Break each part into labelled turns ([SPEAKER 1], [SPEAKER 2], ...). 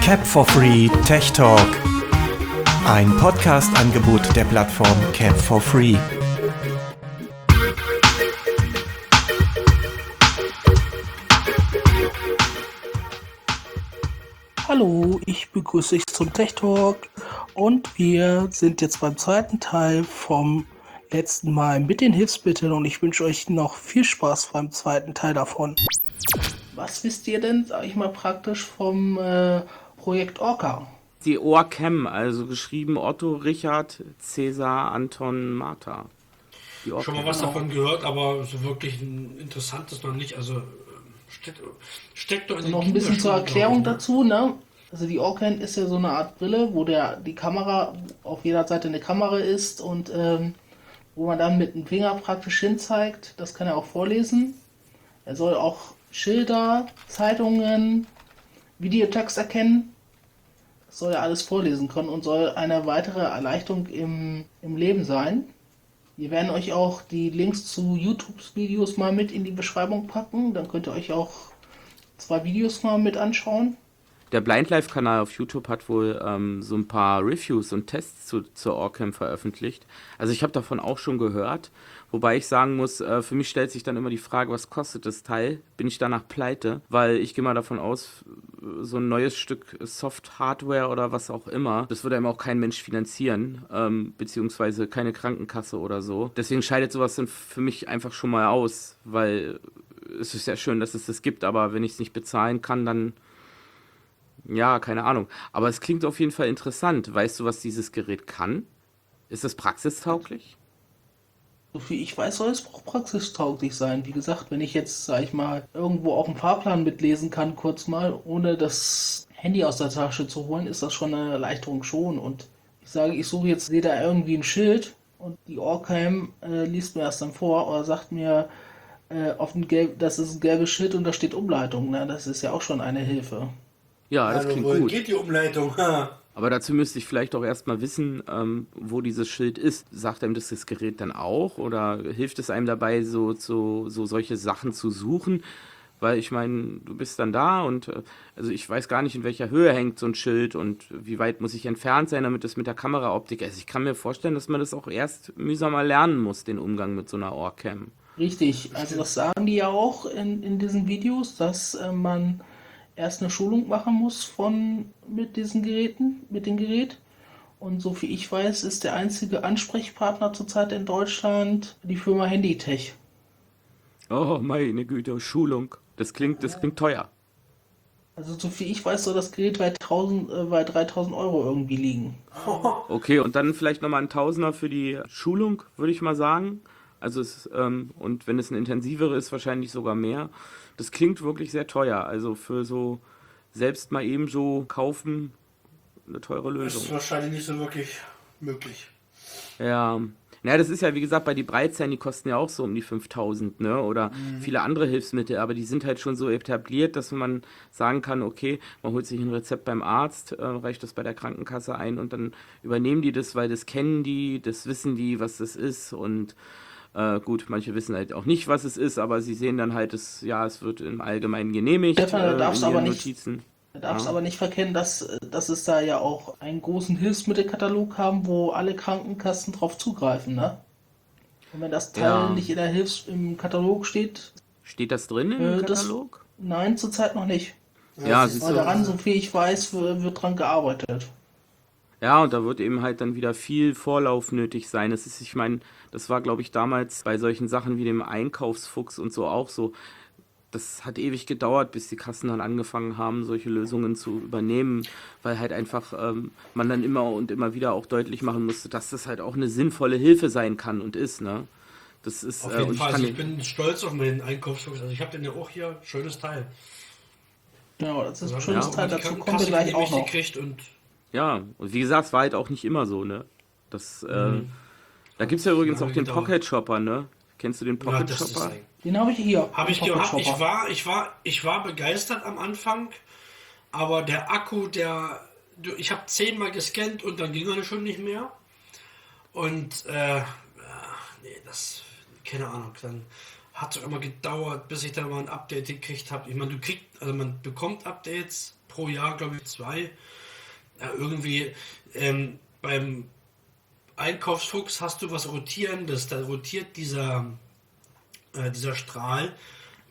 [SPEAKER 1] Cap for Free Tech Talk. Ein Podcast-Angebot der Plattform Cap for Free.
[SPEAKER 2] Hallo, ich begrüße dich zum Tech Talk und wir sind jetzt beim zweiten Teil vom letzten Mal mit den Hilfsmitteln und ich wünsche euch noch viel Spaß beim zweiten Teil davon. Was wisst ihr denn, sag ich mal, praktisch vom äh, Projekt Orca?
[SPEAKER 3] Die ORCAM, also geschrieben Otto, Richard, Cäsar, Anton, Martha.
[SPEAKER 4] Die Schon mal was davon gehört, aber so wirklich ein interessantes noch nicht. Also steckt, steckt doch in
[SPEAKER 2] also Noch ein bisschen zur Erklärung ne? dazu, ne? Also die Orcan ist ja so eine Art Brille, wo der die Kamera auf jeder Seite eine Kamera ist und ähm, wo man dann mit dem Finger praktisch hinzeigt. Das kann er auch vorlesen. Er soll auch Schilder, Zeitungen, Videotext erkennen. Das soll er alles vorlesen können und soll eine weitere Erleichterung im, im Leben sein. Wir werden euch auch die Links zu YouTube-Videos mal mit in die Beschreibung packen. Dann könnt ihr euch auch zwei Videos mal mit anschauen.
[SPEAKER 3] Der Blind Life-Kanal auf YouTube hat wohl ähm, so ein paar Reviews und Tests zu, zur Orcam veröffentlicht. Also ich habe davon auch schon gehört. Wobei ich sagen muss, äh, für mich stellt sich dann immer die Frage, was kostet das Teil? Bin ich danach pleite? Weil ich gehe mal davon aus, so ein neues Stück Soft-Hardware oder was auch immer, das würde einem auch kein Mensch finanzieren, ähm, beziehungsweise keine Krankenkasse oder so. Deswegen scheidet sowas dann für mich einfach schon mal aus, weil es ist ja schön, dass es das gibt, aber wenn ich es nicht bezahlen kann, dann ja, keine Ahnung. Aber es klingt auf jeden Fall interessant. Weißt du, was dieses Gerät kann? Ist es praxistauglich?
[SPEAKER 2] So viel ich weiß, soll es auch praxistauglich sein. Wie gesagt, wenn ich jetzt, sag ich mal, irgendwo auf dem Fahrplan mitlesen kann, kurz mal, ohne das Handy aus der Tasche zu holen, ist das schon eine Erleichterung schon. Und ich sage, ich suche jetzt, sehe da irgendwie ein Schild und die Orcam äh, liest mir das dann vor oder sagt mir, äh, auf ein gelb, das ist ein gelbes Schild und da steht Umleitung. Ne? Das ist ja auch schon eine Hilfe.
[SPEAKER 3] Ja, das klingt
[SPEAKER 4] wohin
[SPEAKER 3] gut.
[SPEAKER 4] geht die Umleitung?
[SPEAKER 3] Aber dazu müsste ich vielleicht auch erstmal wissen, ähm, wo dieses Schild ist. Sagt einem das das Gerät dann auch oder hilft es einem dabei, so, so, so solche Sachen zu suchen? Weil ich meine, du bist dann da und äh, also ich weiß gar nicht, in welcher Höhe hängt so ein Schild und wie weit muss ich entfernt sein, damit es mit der Kameraoptik. Also ich kann mir vorstellen, dass man das auch erst mühsam mal lernen muss, den Umgang mit so einer Ohrcam.
[SPEAKER 2] Richtig, also das sagen die ja auch in, in diesen Videos, dass äh, man erst eine Schulung machen muss von mit diesen Geräten, mit dem Gerät. Und so wie ich weiß, ist der einzige Ansprechpartner zurzeit in Deutschland die Firma Handytech.
[SPEAKER 3] Oh, meine Güte, Schulung. Das klingt, das klingt teuer.
[SPEAKER 2] Also so viel ich weiß, soll das Gerät bei, 1000, äh, bei 3000 Euro irgendwie liegen.
[SPEAKER 3] Okay, und dann vielleicht nochmal ein Tausender für die Schulung, würde ich mal sagen. Also es, ähm, und wenn es eine intensivere ist, wahrscheinlich sogar mehr. Das klingt wirklich sehr teuer. Also für so selbst mal eben so kaufen, eine teure Lösung. Das
[SPEAKER 4] ist wahrscheinlich nicht so wirklich möglich.
[SPEAKER 3] Ja. Naja, das ist ja, wie gesagt, bei die Breitzellen, die kosten ja auch so um die 5000, ne? Oder mhm. viele andere Hilfsmittel, aber die sind halt schon so etabliert, dass man sagen kann, okay, man holt sich ein Rezept beim Arzt, äh, reicht das bei der Krankenkasse ein und dann übernehmen die das, weil das kennen die, das wissen die, was das ist und äh, gut, manche wissen halt auch nicht, was es ist, aber sie sehen dann halt, es, ja, es wird im Allgemeinen genehmigt.
[SPEAKER 2] Stefan, da äh, darfst äh, aber nicht, Notizen. Du darfst ja. aber nicht verkennen, dass, dass es da ja auch einen großen Hilfsmittelkatalog haben, wo alle Krankenkassen drauf zugreifen, ne? Und wenn das Teil ja. nicht in der Hilfs im Katalog steht.
[SPEAKER 3] Steht das drin im äh, Katalog?
[SPEAKER 2] Das, nein, zurzeit noch nicht.
[SPEAKER 3] Ja, ja siehst
[SPEAKER 2] du. daran, so viel ich weiß, wird dran gearbeitet.
[SPEAKER 3] Ja, und da wird eben halt dann wieder viel Vorlauf nötig sein. Das ist, ich meine, das war, glaube ich, damals bei solchen Sachen wie dem Einkaufsfuchs und so auch so. Das hat ewig gedauert, bis die Kassen dann angefangen haben, solche Lösungen zu übernehmen, weil halt einfach ähm, man dann immer und immer wieder auch deutlich machen musste, dass das halt auch eine sinnvolle Hilfe sein kann und ist, ne? Das ist,
[SPEAKER 4] auf jeden äh, Fall. Ich, also ich bin stolz auf meinen Einkaufsfuchs. Also ich habe den ja auch hier, schönes Teil.
[SPEAKER 2] Genau, das ist ein schönes ja, Teil. Dazu kommen wir gleich auch noch.
[SPEAKER 4] Und
[SPEAKER 3] ja, und wie gesagt, es war halt auch nicht immer so, ne? Das, äh, mhm. Da gibt es ja übrigens auch den Pocket Shopper, ne? Kennst du den Pocket ja, Shopper?
[SPEAKER 2] Den habe ich hier.
[SPEAKER 4] Habe ich gehabt. Ich war, ich, war, ich war begeistert am Anfang, aber der Akku, der. Ich habe zehnmal gescannt und dann ging er schon nicht mehr. Und, äh, nee, das. Keine Ahnung. Dann hat so immer gedauert, bis ich da mal ein Update gekriegt habe. Ich meine, du kriegst, also man bekommt Updates pro Jahr, glaube ich, zwei. Ja, irgendwie ähm, beim Einkaufsfuchs hast du was Rotierendes, da rotiert dieser, äh, dieser Strahl,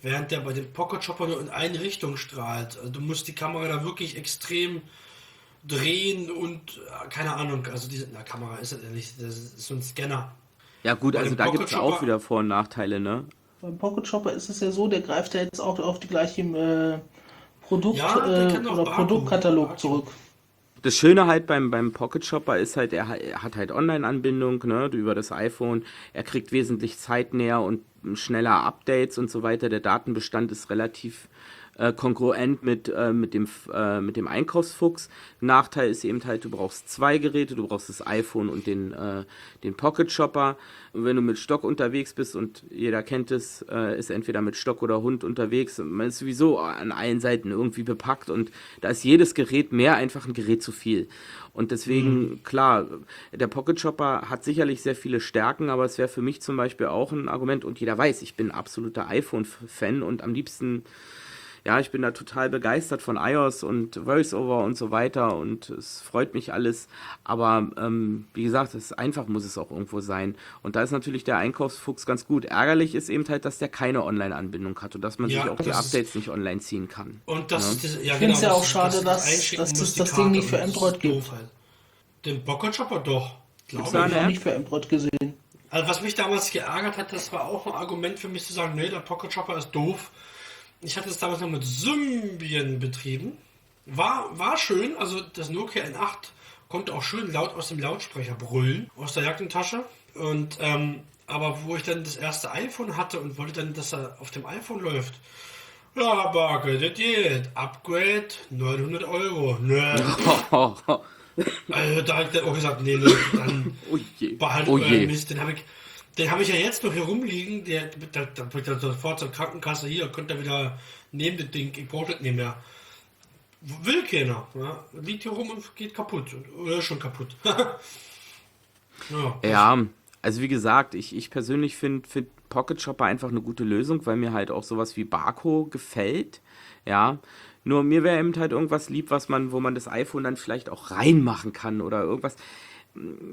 [SPEAKER 4] während der bei dem Pocket Chopper nur in eine Richtung strahlt. Also du musst die Kamera da wirklich extrem drehen und äh, keine Ahnung, also diese na, Kamera ist das nicht, das ist so ein Scanner.
[SPEAKER 3] Ja gut,
[SPEAKER 4] Bei
[SPEAKER 3] also da gibt es auch wieder Vor- und Nachteile, ne?
[SPEAKER 2] Beim Pocket Shopper ist es ja so, der greift ja jetzt auch auf die gleiche äh, Produkt
[SPEAKER 4] Ja,
[SPEAKER 2] äh, oder
[SPEAKER 4] Barcode.
[SPEAKER 2] Produktkatalog
[SPEAKER 4] Barcode.
[SPEAKER 2] zurück.
[SPEAKER 3] Das Schöne halt beim, beim Pocket Shopper ist halt, er, er hat halt Online-Anbindung, ne, über das iPhone. Er kriegt wesentlich zeitnäher und schneller Updates und so weiter. Der Datenbestand ist relativ äh, kongruent mit, äh, mit, dem, äh, mit dem Einkaufsfuchs. Nachteil ist eben halt, du brauchst zwei Geräte, du brauchst das iPhone und den, äh, den Pocket Shopper. Und wenn du mit Stock unterwegs bist und jeder kennt es, äh, ist entweder mit Stock oder Hund unterwegs, man ist sowieso an allen Seiten irgendwie bepackt und da ist jedes Gerät mehr einfach ein Gerät zu viel. Und deswegen, klar, der Pocket Shopper hat sicherlich sehr viele Stärken, aber es wäre für mich zum Beispiel auch ein Argument und jeder weiß, ich bin absoluter iPhone-Fan und am liebsten ja, ich bin da total begeistert von iOS und VoiceOver und so weiter und es freut mich alles. Aber ähm, wie gesagt, es einfach muss es auch irgendwo sein. Und da ist natürlich der Einkaufsfuchs ganz gut. Ärgerlich ist eben halt, dass der keine Online-Anbindung hat und dass man
[SPEAKER 4] Ja,
[SPEAKER 3] sich auch die
[SPEAKER 4] das ist-
[SPEAKER 3] Updates nicht online ziehen kann.
[SPEAKER 4] Und das
[SPEAKER 3] Ja.
[SPEAKER 4] ist diese, ja,
[SPEAKER 2] Ich find's ja
[SPEAKER 4] das
[SPEAKER 2] auch schade,
[SPEAKER 4] das
[SPEAKER 2] dass- dass es das
[SPEAKER 4] Karte,
[SPEAKER 2] Ding nicht für
[SPEAKER 4] das
[SPEAKER 2] Android gibt.
[SPEAKER 4] halt. Den Pocket Shopper doch. Glaube ich.
[SPEAKER 3] App?
[SPEAKER 2] nicht für Android gesehen.
[SPEAKER 4] Also was mich damals geärgert hat, das war auch ein Argument für mich zu sagen, nee, der Pocket Shopper ist doof. Ich hatte es damals noch mit Symbian betrieben. War, war schön, also das Nokia N8 konnte auch schön laut aus dem Lautsprecher brüllen, aus der Jackentasche. Und ähm, aber wo ich dann das erste iPhone hatte und wollte dann, dass er auf dem iPhone läuft, ja, Barke, das geht. Upgrade 900 Euro. Ne. Also da habe ich dann auch gesagt, nee, nee, dann
[SPEAKER 3] oh je.
[SPEAKER 4] Behalt
[SPEAKER 3] Oh je.
[SPEAKER 4] Mist, den habe ich, den habe ich ja jetzt noch hier rumliegen. Der, da wird dann sofort zur Krankenkasse hier, könnt ihr wieder nehmen das Ding, ich brauche nicht mehr. Will keiner. Ja? Liegt hier rum und geht kaputt. Oder schon kaputt. ja.
[SPEAKER 3] Ja, also wie gesagt, ich, ich persönlich finde find Pocket Shopper einfach eine gute Lösung, weil mir halt auch sowas wie Barco gefällt. Ja. Nur mir wäre eben halt irgendwas lieb, was man, wo man das iPhone dann vielleicht auch reinmachen kann oder irgendwas.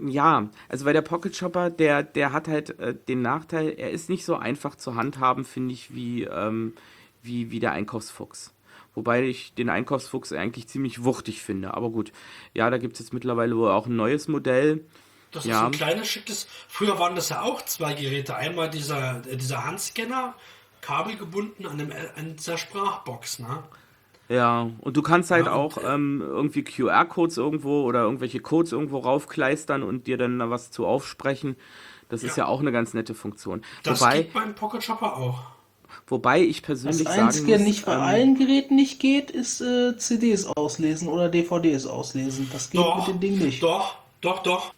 [SPEAKER 3] Ja, also weil der Pocket Shopper, der, der hat halt äh, den Nachteil, er ist nicht so einfach zu handhaben, finde ich, wie, ähm, wie, wie der Einkaufsfuchs. Wobei ich den Einkaufsfuchs eigentlich ziemlich wuchtig finde. Aber gut, ja, da gibt es jetzt mittlerweile wohl auch ein neues Modell.
[SPEAKER 4] Das ist
[SPEAKER 3] Ja.
[SPEAKER 4] so ein kleines, schickes. Früher waren das ja auch zwei Geräte. Einmal dieser, äh, dieser Handscanner, kabelgebunden an, einem, an dieser Sprachbox. Ne?
[SPEAKER 3] Ja, und du kannst halt
[SPEAKER 4] Ja,
[SPEAKER 3] auch ähm, irgendwie QR-Codes irgendwo oder irgendwelche Codes irgendwo raufkleistern und dir dann da was zu aufsprechen. Das ist ja
[SPEAKER 4] Ja.
[SPEAKER 3] auch eine ganz nette Funktion.
[SPEAKER 4] Das
[SPEAKER 3] Wobei,
[SPEAKER 4] geht beim Pocket Shopper auch.
[SPEAKER 3] wobei ich
[SPEAKER 2] Das
[SPEAKER 3] persönlich sagen
[SPEAKER 2] Einzige,
[SPEAKER 3] muss,
[SPEAKER 2] nicht bei
[SPEAKER 3] ähm,
[SPEAKER 2] allen Geräten nicht geht, ist äh, CDs auslesen oder DVDs auslesen. Das geht
[SPEAKER 4] Doch,
[SPEAKER 2] mit dem Ding nicht.
[SPEAKER 4] doch, doch, doch.
[SPEAKER 2] Also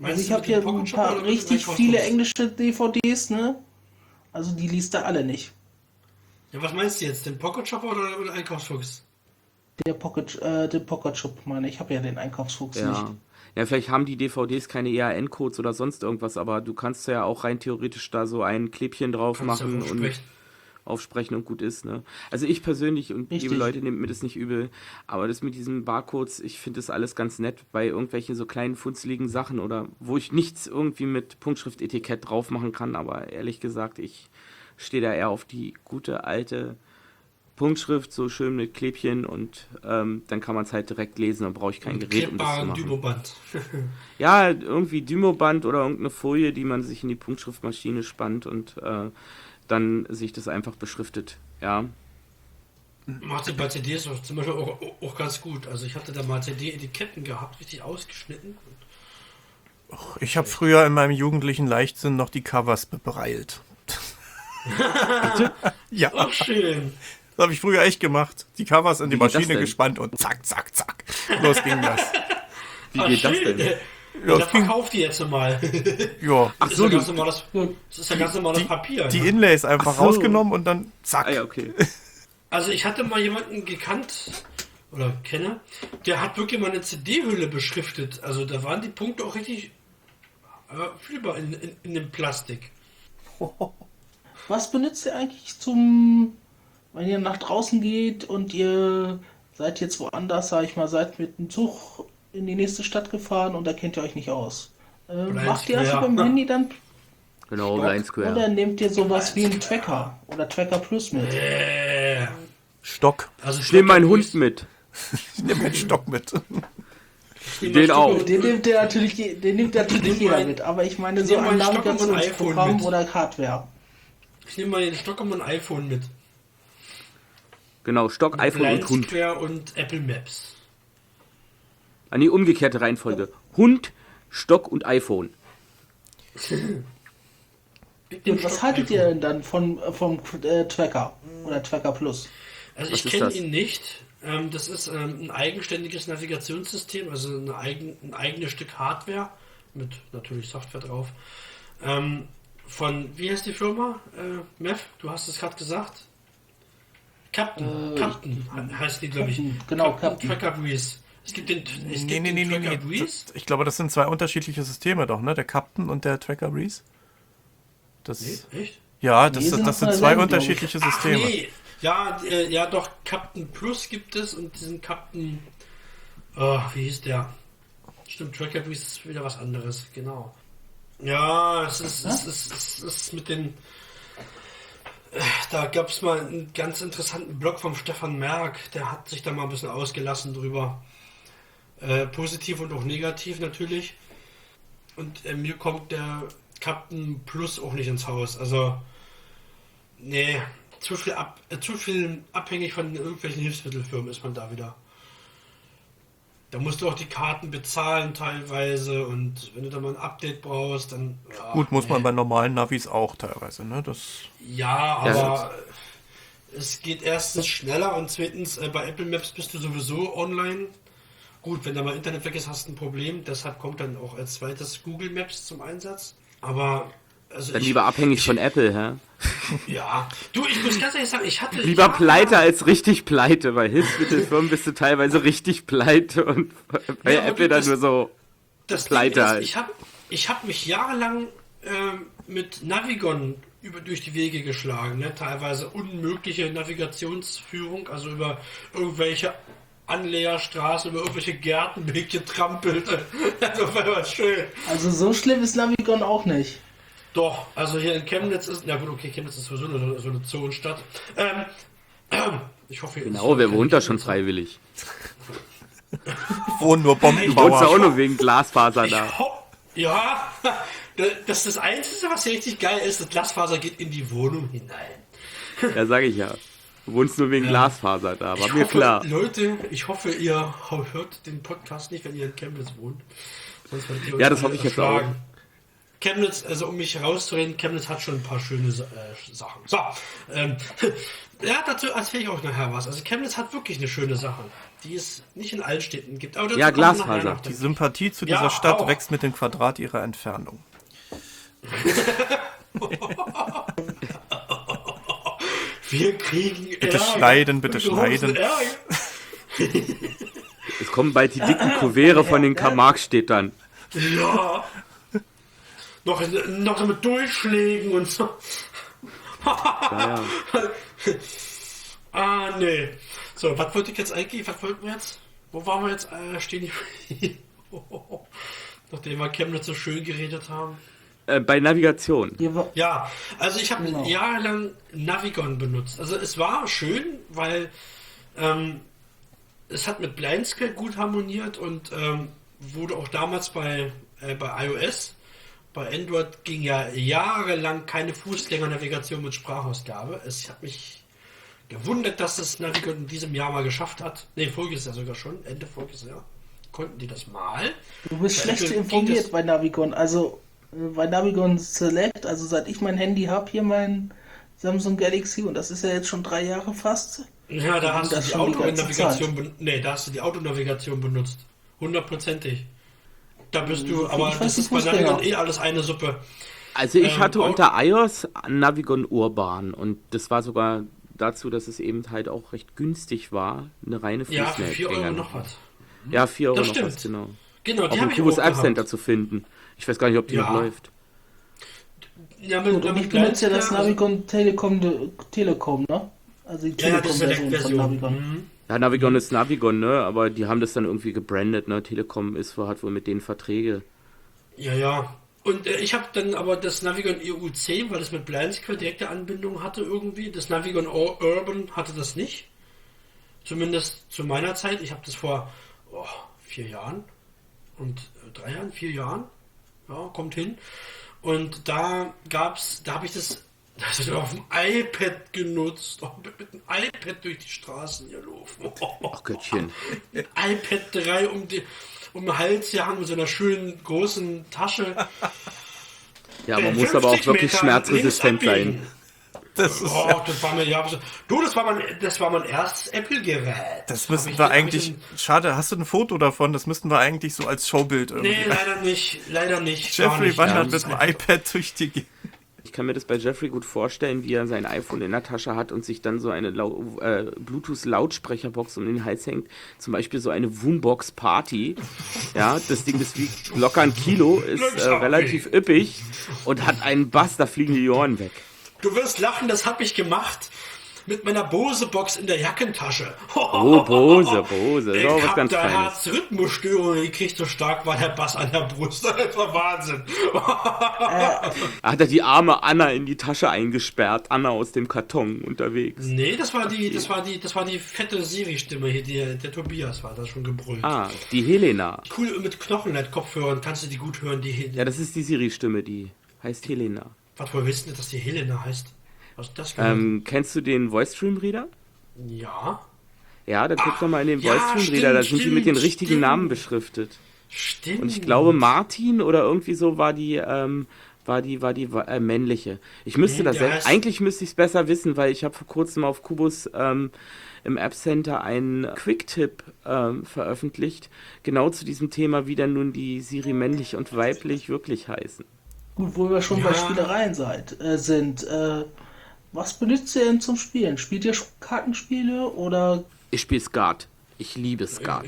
[SPEAKER 4] Meinst
[SPEAKER 2] ich
[SPEAKER 4] du
[SPEAKER 2] habe hier ein paar richtig viele englische DVDs, ne? Also die liest er alle nicht.
[SPEAKER 4] Ja, was meinst du jetzt? Den Pocket Shopper oder den Einkaufsfuchs?
[SPEAKER 2] Der Pocket, äh, den Pocket Shop, meine ich, habe ja den Einkaufsfuchs nicht.
[SPEAKER 3] ja. ja, vielleicht haben die DVDs keine EAN-Codes oder sonst irgendwas, aber du kannst ja auch rein theoretisch da so ein Klebchen drauf
[SPEAKER 4] Kannst
[SPEAKER 3] machen und
[SPEAKER 4] aufsprechen.
[SPEAKER 3] aufsprechen und gut ist. Ne? Also ich persönlich und
[SPEAKER 2] Richtig.
[SPEAKER 3] liebe Leute, nehmt mir das nicht übel, aber das mit diesen Barcodes, ich finde das alles ganz nett bei irgendwelchen so kleinen funzeligen Sachen oder wo ich nichts irgendwie mit Punktschriftetikett drauf machen kann, aber ehrlich gesagt, ich stehe da eher auf die gute alte Punktschrift, so schön mit Klebchen und ähm, dann kann man es halt direkt lesen, dann brauche ich kein
[SPEAKER 4] Mit
[SPEAKER 3] Gerät, um das zu machen.
[SPEAKER 4] Dymoband.
[SPEAKER 3] Ja, irgendwie Dymoband oder irgendeine Folie, die man sich in die Punktschriftmaschine spannt und äh, dann sich das einfach beschriftet. Ja,
[SPEAKER 4] Macht sie bei CDs auch zum Beispiel auch, auch ganz gut. Also ich hatte da mal CD-Etiketten gehabt, richtig ausgeschnitten.
[SPEAKER 1] Ich habe früher in meinem jugendlichen Leichtsinn noch die Covers bebreilt. Ja,
[SPEAKER 4] Ach, schön.
[SPEAKER 1] das habe ich früher echt gemacht. Die Covers in die
[SPEAKER 3] das
[SPEAKER 1] Maschine gespannt und zack, zack, zack. Los ging das.
[SPEAKER 3] wie
[SPEAKER 4] Ach,
[SPEAKER 3] geht das
[SPEAKER 4] schön.
[SPEAKER 3] denn?
[SPEAKER 1] Ja,
[SPEAKER 4] Ja,
[SPEAKER 1] das
[SPEAKER 4] verkauft die jetzt mal.
[SPEAKER 1] ja.
[SPEAKER 3] Ach
[SPEAKER 4] Das
[SPEAKER 3] so,
[SPEAKER 4] ist ja ganz normales, das ist ja ganz normales Papier.
[SPEAKER 1] Die
[SPEAKER 4] ne?
[SPEAKER 1] Inlays einfach
[SPEAKER 3] Ach so.
[SPEAKER 1] rausgenommen und dann zack.
[SPEAKER 3] ah ja, okay.
[SPEAKER 4] Also ich hatte mal jemanden gekannt oder kenne, der hat wirklich mal eine CD-Hülle beschriftet. Also da waren die Punkte auch richtig äh, fühlbar in, in, in dem Plastik.
[SPEAKER 2] Was benutzt ihr eigentlich zum, wenn ihr nach draußen geht und ihr seid jetzt woanders, sag ich mal, seid mit dem Zug in die nächste Stadt gefahren und da kennt ihr euch nicht aus? Äh,
[SPEAKER 4] Blind
[SPEAKER 2] macht ihr das über dem Handy dann?
[SPEAKER 3] Genau, Blind Square.
[SPEAKER 2] Oder nehmt ihr sowas wie einen Tracker oder Tracker Plus mit?
[SPEAKER 4] Äh,
[SPEAKER 1] Stock.
[SPEAKER 4] also
[SPEAKER 3] Ich nehme meinen Hund mit.
[SPEAKER 1] Ich nehme meinen Stock mit.
[SPEAKER 3] Den auch.
[SPEAKER 2] Den nimmt der natürlich, den nimmt natürlich jeder mit, aber ich meine
[SPEAKER 4] ich
[SPEAKER 2] so ein
[SPEAKER 4] iPhone mit.
[SPEAKER 2] oder Hardware.
[SPEAKER 4] Ich nehme mal den Stock und mein iPhone mit.
[SPEAKER 3] Genau, Stock, iPhone
[SPEAKER 4] Blind
[SPEAKER 3] und Hund.
[SPEAKER 4] Square und Apple Maps.
[SPEAKER 3] An die umgekehrte Reihenfolge. Hund, Stock und iPhone.
[SPEAKER 4] Mit dem
[SPEAKER 2] Und was
[SPEAKER 4] Stock
[SPEAKER 2] haltet
[SPEAKER 4] iPhone.
[SPEAKER 2] ihr denn dann von, vom äh, Tracker oder Tracker Plus?
[SPEAKER 4] Also
[SPEAKER 3] Was
[SPEAKER 4] ich kenne ihn nicht. Ähm, das ist ähm, ein eigenständiges Navigationssystem, also eine eigen, ein eigenes Stück Hardware mit natürlich Software drauf. Ähm, von, wie heißt die Firma? Äh, Mev, du hast es gerade gesagt. Captain,
[SPEAKER 2] Äh,
[SPEAKER 4] Captain he- heißt die, glaube ich.
[SPEAKER 2] Captain, genau, Captain.
[SPEAKER 4] Tracker Breeze. Es gibt den, es
[SPEAKER 1] Nee,
[SPEAKER 4] gibt
[SPEAKER 1] nee,
[SPEAKER 4] den
[SPEAKER 1] nee,
[SPEAKER 4] Tracker
[SPEAKER 1] nee.
[SPEAKER 4] Breeze.
[SPEAKER 1] Das, ich glaube, das sind zwei unterschiedliche Systeme doch, ne? Der Captain und der Tracker Breeze. Das,
[SPEAKER 4] Nee, echt?
[SPEAKER 1] Ja, das,
[SPEAKER 2] Nee, sind
[SPEAKER 1] das sind
[SPEAKER 2] zwei
[SPEAKER 1] unterschiedliche
[SPEAKER 4] Ach,
[SPEAKER 1] Systeme.
[SPEAKER 4] nee. Ja, äh, ja, doch, Captain Plus gibt es und diesen Captain. Oh, wie hieß der? Stimmt, Tracker Breeze ist wieder was anderes, genau. Ja, es ist, es ist, es ist mit den. Da gab es mal einen ganz interessanten Blog vom Stefan Merck, der hat sich da mal ein bisschen ausgelassen drüber. Äh, positiv und auch negativ natürlich. Und äh, mir kommt der Captain Plus auch nicht ins Haus. Also, nee, zu viel, ab, äh, zu viel abhängig von irgendwelchen Hilfsmittelfirmen ist man da wieder. Da musst du auch die Karten bezahlen teilweise und wenn du da mal ein Update brauchst, dann. ja,
[SPEAKER 1] Gut, muss man
[SPEAKER 4] nee.
[SPEAKER 1] bei normalen Navis auch teilweise, ne? Das,
[SPEAKER 4] Ja,
[SPEAKER 3] Ja,
[SPEAKER 4] aber es geht erstens schneller und zweitens äh, bei Apple Maps bist du sowieso online. Gut, wenn da mal Internet weg ist, hast du ein Problem. Deshalb kommt dann auch als zweites Google Maps zum Einsatz. Aber also
[SPEAKER 3] Dann
[SPEAKER 4] ich-
[SPEAKER 3] lieber abhängig
[SPEAKER 4] ich,
[SPEAKER 3] von Apple, hä?
[SPEAKER 4] Ja, du, ich muss ganz ehrlich sagen, ich hatte
[SPEAKER 3] Lieber
[SPEAKER 4] jahrelang-
[SPEAKER 3] pleite als richtig pleite. Bei Hilfsmittelfirmen bist du teilweise richtig pleite und bei
[SPEAKER 4] Ja,
[SPEAKER 3] Apple
[SPEAKER 4] du,
[SPEAKER 3] dann
[SPEAKER 4] das-
[SPEAKER 3] nur so.
[SPEAKER 4] das
[SPEAKER 3] pleite halt.
[SPEAKER 4] Ich habe ich hab mich jahrelang ähm, mit Navigon über, durch die Wege geschlagen. Ne? Teilweise unmögliche Navigationsführung, also über irgendwelche Anlegerstraßen, über irgendwelche Gärten bin ich getrampelt. Das war immer schön.
[SPEAKER 2] Also so schlimm ist Navigon auch nicht.
[SPEAKER 4] Doch, also hier in Chemnitz ist, na gut, okay, Chemnitz ist sowieso eine, so eine Zonenstadt. Ähm, ich hoffe,
[SPEAKER 3] Genau, wer wohnt da schon freiwillig?
[SPEAKER 1] wohnen nur
[SPEAKER 3] Du wohnst ja auch
[SPEAKER 1] Bombenbauer.
[SPEAKER 3] nur wegen Glasfaser
[SPEAKER 4] Ich
[SPEAKER 3] da.
[SPEAKER 4] ja, das ist das Einzige, was hier richtig geil ist. Das Glasfaser geht in die Wohnung hinein.
[SPEAKER 3] Ja, sag ich ja. Du wohnst nur wegen Glasfaser da, war
[SPEAKER 4] Ich
[SPEAKER 3] mir
[SPEAKER 4] hoffe,
[SPEAKER 3] klar.
[SPEAKER 4] Leute, ich hoffe, ihr hört den Podcast nicht, wenn ihr in Chemnitz wohnt.
[SPEAKER 3] Ja, das hoffe ich jetzt
[SPEAKER 4] erschlagen. Chemnitz, also um mich herauszureden, Chemnitz hat schon ein paar schöne äh, Sachen. So, ähm, ja, dazu erzähle ich auch nachher was. Also Chemnitz hat wirklich eine schöne Sache, die es nicht in allen Städten gibt. Aber
[SPEAKER 3] Ja, Glasfaser.
[SPEAKER 1] Die Sympathie zu
[SPEAKER 4] Ja,
[SPEAKER 1] dieser Stadt
[SPEAKER 4] auch.
[SPEAKER 1] wächst mit dem Quadrat ihrer Entfernung.
[SPEAKER 4] Wir kriegen
[SPEAKER 1] Bitte
[SPEAKER 4] Ärger.
[SPEAKER 1] schneiden, bitte schneiden.
[SPEAKER 3] Es kommen bald die dicken Kuvere von den Karl-Marx-Städtern.
[SPEAKER 4] Ja. Noch, noch mit Durchschlägen und so.
[SPEAKER 3] Ja, ja.
[SPEAKER 4] Ah, nee. So, was wollte ich jetzt eigentlich? Was wollten wir jetzt? Wo waren wir jetzt äh, stehen? Die Nachdem wir Chemnitz so schön geredet haben.
[SPEAKER 3] Äh, bei Navigation.
[SPEAKER 4] Ja, also ich habe
[SPEAKER 2] Genau.
[SPEAKER 4] jahrelang Navigon benutzt. Also es war schön, weil ähm, es hat mit Blindscale gut harmoniert und ähm, wurde auch damals bei, äh, bei iOS, bei Android ging ja jahrelang keine Fußgängernavigation mit Sprachausgabe. Es hat mich gewundert, dass das Navigon in diesem Jahr mal geschafft hat. Ne, voriges Jahr sogar schon, Ende voriges Jahr. Konnten die das mal.
[SPEAKER 2] du bist
[SPEAKER 4] Bei
[SPEAKER 2] schlecht
[SPEAKER 4] ging
[SPEAKER 2] informiert bei Navigon. Also äh, bei Navigon Select, also seit ich mein Handy habe, hier mein Samsung Galaxy, und das ist ja jetzt schon drei Jahre fast.
[SPEAKER 4] Ja, da hast du die Autonavigation. Nee, da hast du die Autonavigation benutzt. Hundertprozentig. Da bist du, aber das ist bei Navigon
[SPEAKER 2] hat.
[SPEAKER 4] eh alles eine Suppe.
[SPEAKER 3] Also ich
[SPEAKER 4] Ähm,
[SPEAKER 3] hatte unter iOS Navigon Urban und das war sogar dazu, dass es eben halt auch recht günstig war, eine reine
[SPEAKER 4] Ja, für 4 Euro noch was.
[SPEAKER 3] Ja, 4 Euro
[SPEAKER 4] Das
[SPEAKER 3] noch
[SPEAKER 4] stimmt.
[SPEAKER 3] was, genau.
[SPEAKER 4] Genau,
[SPEAKER 3] Auch
[SPEAKER 4] die
[SPEAKER 3] im
[SPEAKER 4] habe ich auch
[SPEAKER 3] App. Center zu finden. Ich weiß gar nicht, ob die
[SPEAKER 4] Ja.
[SPEAKER 3] noch läuft.
[SPEAKER 2] Ja, mit, Gut, und ich benutze ja das Navigon Telekom, Telekom, ne?
[SPEAKER 3] Also die Telekom-Version ja, von Navigon. Mhm. Ja, Navigon ist Navigon, ne? Aber die haben das dann irgendwie gebrandet, ne? Telekom ist, hat wohl mit denen Verträge.
[SPEAKER 4] Ja, ja. Und äh, ich habe dann aber das Navigon EU10, weil das mit Blindsquare direkte Anbindung hatte irgendwie. Das Navigon Urban hatte das nicht. Zumindest zu meiner Zeit. Ich habe das vor oh, vier Jahren und äh, drei Jahren, vier Jahren. Ja, kommt hin. Und da gab's, da habe ich das das auf dem iPad genutzt. Mit, dem iPad durch die Straßen hier
[SPEAKER 3] Ach Göttchen.
[SPEAKER 4] iPad 3 um, die, um den Hals gehangen mit so einer schönen großen Tasche.
[SPEAKER 3] Ja, man muss aber auch wirklich schmerzresistent sein.
[SPEAKER 4] Das ist, oh, das war mir ja. Du, das war mein, das war mein erstes Apple-Gerät.
[SPEAKER 1] Das müssten wir eigentlich. Schade, hast du ein Foto davon? Das müssten wir eigentlich so als Showbild
[SPEAKER 4] irgendwie. Nee, leider nicht. Leider nicht.
[SPEAKER 1] Jeffrey wandert mit dem iPad durch die
[SPEAKER 3] ich kann mir das bei Jeffrey gut vorstellen, wie er sein iPhone in der Tasche hat und sich dann so eine äh, Bluetooth-Lautsprecherbox um den Hals hängt. Zum Beispiel so eine Woombox Party. Ja, das Ding ist wie locker ein Kilo, ist äh, relativ üppig und hat einen Bass, da fliegen die Ohren weg.
[SPEAKER 4] Du wirst lachen, das habe ich gemacht mit meiner Bose-Box in der Jackentasche.
[SPEAKER 3] Oh, Bose, Bose.
[SPEAKER 4] Ich so, hab ganz da Herzrhythmusstörungen gekriegt, so stark war der Bass an der Brust. Das war Wahnsinn.
[SPEAKER 3] Hat er die arme Anna in die Tasche eingesperrt, Anna aus dem Karton unterwegs.
[SPEAKER 4] Nee, das war die, das war die, das war die fette Siri-Stimme hier, die, der Tobias war da schon gebrüllt.
[SPEAKER 3] Ah, die Helena.
[SPEAKER 4] Cool, mit Knochenleit-Kopfhörern kannst du die gut hören, die
[SPEAKER 3] Helena. Ja, das ist die Siri-Stimme, die heißt Helena.
[SPEAKER 4] Was wohl wissen, dass die Helena heißt?
[SPEAKER 3] Ähm, kennst du den Voice Stream Reader?
[SPEAKER 4] Ja.
[SPEAKER 3] Ja, da guck doch mal in den ja, Voice Stream Reader, da sind die mit den richtigen stimmt. Namen beschriftet.
[SPEAKER 4] Stimmt.
[SPEAKER 3] Und ich glaube, Martin oder irgendwie so war die, ähm, war die, war die äh, männliche. Ich müsste nee, das, eigentlich müsste ich es besser wissen, weil ich habe vor kurzem auf Kubus ähm, im App Center einen Quick-Tipp ähm, veröffentlicht, genau zu diesem Thema, wie dann nun die Siri männlich und weiblich wirklich heißen.
[SPEAKER 2] Gut, wo wir schon ja. bei Spielereien seid, äh, sind, äh, was benutzt ihr denn zum Spielen? Spielt ihr Kartenspiele oder?
[SPEAKER 3] Ich spiele Skat. Ich liebe Skat.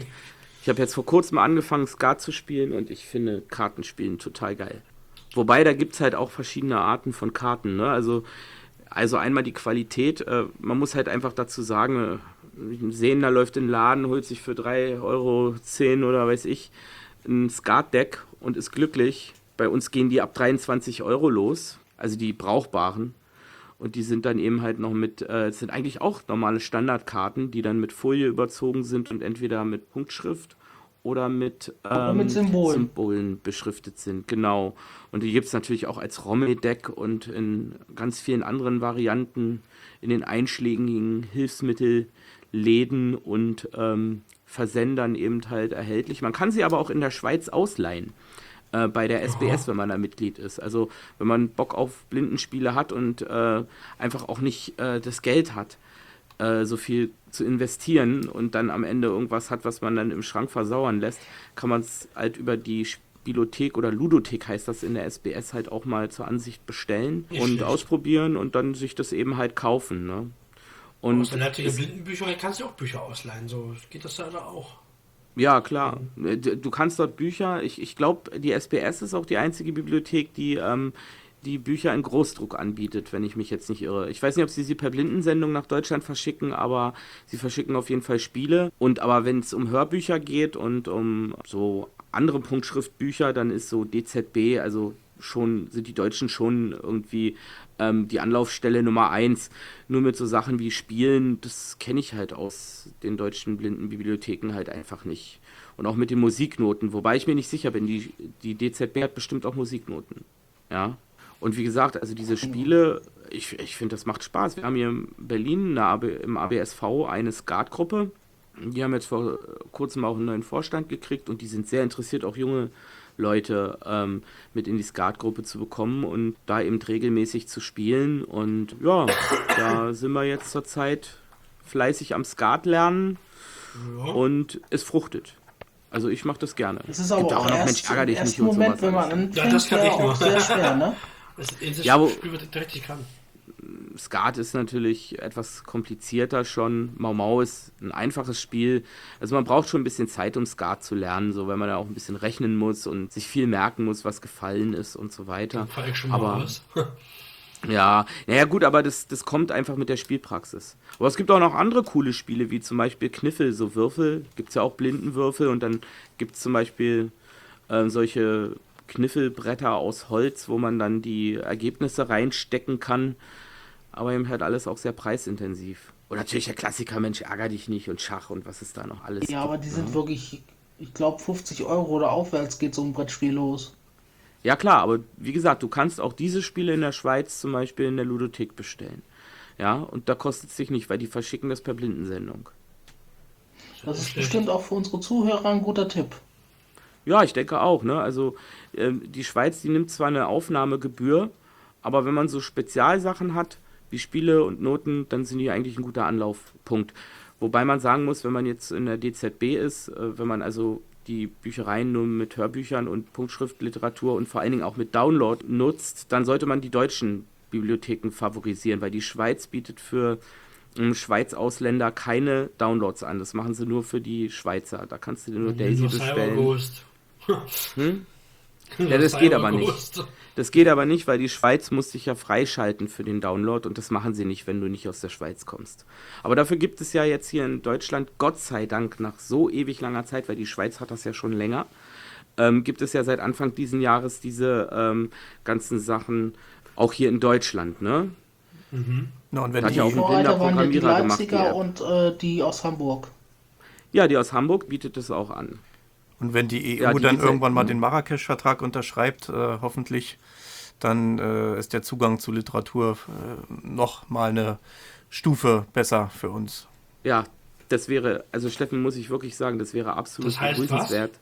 [SPEAKER 3] Ich habe jetzt vor kurzem angefangen, Skat zu spielen und ich finde Kartenspielen total geil. Wobei, da gibt es halt auch verschiedene Arten von Karten. Ne? Also, also einmal die Qualität. Äh, man muss halt einfach dazu sagen, äh, ein Sehender läuft in den Laden, holt sich für 3,10 Euro oder weiß ich ein Skat-Deck und ist glücklich. Bei uns gehen die ab 23 Euro los, also die brauchbaren. Und die sind dann eben halt noch mit, äh, sind eigentlich auch normale Standardkarten, die dann mit Folie überzogen sind und entweder mit Punktschrift oder mit,
[SPEAKER 2] ähm, mit Symbolen.
[SPEAKER 3] Symbolen. beschriftet sind. Genau. Und die gibt es natürlich auch als Rommel-Deck und in ganz vielen anderen Varianten in den einschlägigen Hilfsmittelläden und ähm, Versendern eben halt erhältlich. Man kann sie aber auch in der Schweiz ausleihen äh, bei der SBS, wenn man da Mitglied ist. Also wenn man Bock auf Blindenspiele hat und äh, einfach auch nicht äh, das Geld hat, äh, so viel zu investieren und dann am Ende irgendwas hat, was man dann im Schrank versauern lässt, kann man es halt über die Spielothek oder Ludothek heißt das in der SBS halt auch mal zur Ansicht bestellen nicht und schlecht. ausprobieren und dann sich das eben halt kaufen. Ne?
[SPEAKER 4] Und der Leipziger Blindenbücher kannst du auch Bücher ausleihen, so geht das da auch.
[SPEAKER 3] Ja, klar. Du kannst dort Bücher, ich, ich glaube, die SBS ist auch die einzige Bibliothek, die ähm, die Bücher in Großdruck anbietet, wenn ich mich jetzt nicht irre. Ich weiß nicht, ob sie sie per Blindensendung nach Deutschland verschicken, aber sie verschicken auf jeden Fall Spiele. Und aber wenn es um Hörbücher geht und um so andere Punktschriftbücher, dann ist so DZB, also schon, sind die Deutschen schon irgendwie ähm, die Anlaufstelle Nummer eins. Nur mit so Sachen wie Spielen, das kenne ich halt aus den deutschen Blindenbibliotheken halt einfach nicht. Und auch mit den Musiknoten, wobei ich mir nicht sicher bin, die, die DZB hat bestimmt auch Musiknoten. Ja. Und wie gesagt, also diese Spiele, ich, ich finde, das macht Spaß. Wir haben hier in Berlin AB, im ABSV eine Skatgruppe. Die haben jetzt vor kurzem auch einen neuen Vorstand gekriegt und die sind sehr interessiert, auch junge Leute ähm, mit in die Skatgruppe zu bekommen und da eben regelmäßig zu spielen. Und ja, da sind wir jetzt zurzeit fleißig am Skat lernen ja. und es fruchtet. Also ich mache das gerne.
[SPEAKER 2] Das ist aber auch, auch noch, Mensch, ärger dich nicht Moment, und sowas. wenn man anfängt,
[SPEAKER 4] ja, das kann ich
[SPEAKER 2] auch sehr schwer, ne?
[SPEAKER 4] Das, das ja, wo, Spiel wird richtig kann.
[SPEAKER 3] Skat ist natürlich etwas komplizierter schon. Mau Mau ist ein einfaches Spiel. Also man braucht schon ein bisschen Zeit, um Skat zu lernen, so weil man da auch ein bisschen rechnen muss und sich viel merken muss, was gefallen ist und so weiter.
[SPEAKER 4] Fall schon mal
[SPEAKER 3] Aber
[SPEAKER 4] aus.
[SPEAKER 3] ja, naja gut, aber das, das kommt einfach mit der Spielpraxis. Aber es gibt auch noch andere coole Spiele, wie zum Beispiel Kniffel, so Würfel. Gibt es ja auch Blindenwürfel und dann gibt es zum Beispiel ähm, solche Kniffelbretter aus Holz, wo man dann die Ergebnisse reinstecken kann. Aber eben halt alles auch sehr preisintensiv. Und natürlich der Klassiker, Mensch, ärger dich nicht und Schach und was ist da noch alles.
[SPEAKER 2] Ja, aber
[SPEAKER 3] gibt,
[SPEAKER 2] die
[SPEAKER 3] ne?
[SPEAKER 2] sind wirklich, ich glaube 50 Euro oder aufwärts geht so ein Brettspiel los.
[SPEAKER 3] Ja klar, aber wie gesagt, du kannst auch diese Spiele in der Schweiz zum Beispiel in der Ludothek bestellen. Ja, und da kostet es dich nicht, weil die verschicken das per Blindensendung.
[SPEAKER 2] Das ist bestimmt auch für unsere Zuhörer ein guter Tipp.
[SPEAKER 3] Ja, ich denke auch, ne? Also ähm, die Schweiz, die nimmt zwar eine Aufnahmegebühr, aber wenn man so Spezialsachen hat, wie Spiele und Noten, dann sind die eigentlich ein guter Anlaufpunkt. Wobei man sagen muss, wenn man jetzt in der DZB ist, äh, wenn man also die Büchereien nur mit Hörbüchern und Punktschriftliteratur und vor allen Dingen auch mit Download nutzt, dann sollte man die deutschen Bibliotheken favorisieren, weil die Schweiz bietet für ähm, Schweiz-Ausländer keine Downloads an. Das machen sie nur für die Schweizer. Da kannst du dir nur Daisy bestellen. Hm? Ja, das geht aber
[SPEAKER 4] Cyberghost.
[SPEAKER 3] Das geht aber nicht, weil die Schweiz muss sich ja freischalten für den Download und das machen sie nicht, wenn du nicht aus der Schweiz kommst. Aber dafür gibt es ja jetzt hier in Deutschland, Gott sei Dank, nach so ewig langer Zeit, weil die Schweiz hat das ja schon länger, ähm, gibt es ja seit Anfang diesen Jahres diese ähm, ganzen Sachen auch hier in Deutschland, ne?
[SPEAKER 1] Na, und wenn die,
[SPEAKER 3] ja auch ein
[SPEAKER 2] Vorreiter waren ja die
[SPEAKER 3] gemacht,
[SPEAKER 2] Leipziger
[SPEAKER 3] die App.
[SPEAKER 2] und äh, die aus Hamburg.
[SPEAKER 3] Ja, die aus Hamburg bietet es auch an.
[SPEAKER 1] Und wenn die EU
[SPEAKER 3] Ja, die
[SPEAKER 1] dann irgendwann mal den Marrakesch-Vertrag unterschreibt, äh, hoffentlich, dann äh, ist der Zugang zu Literatur äh, noch mal eine Stufe besser für uns.
[SPEAKER 3] Ja, das wäre, also Steffen muss ich wirklich sagen, das wäre absolut
[SPEAKER 4] Das
[SPEAKER 3] begrüßenswert.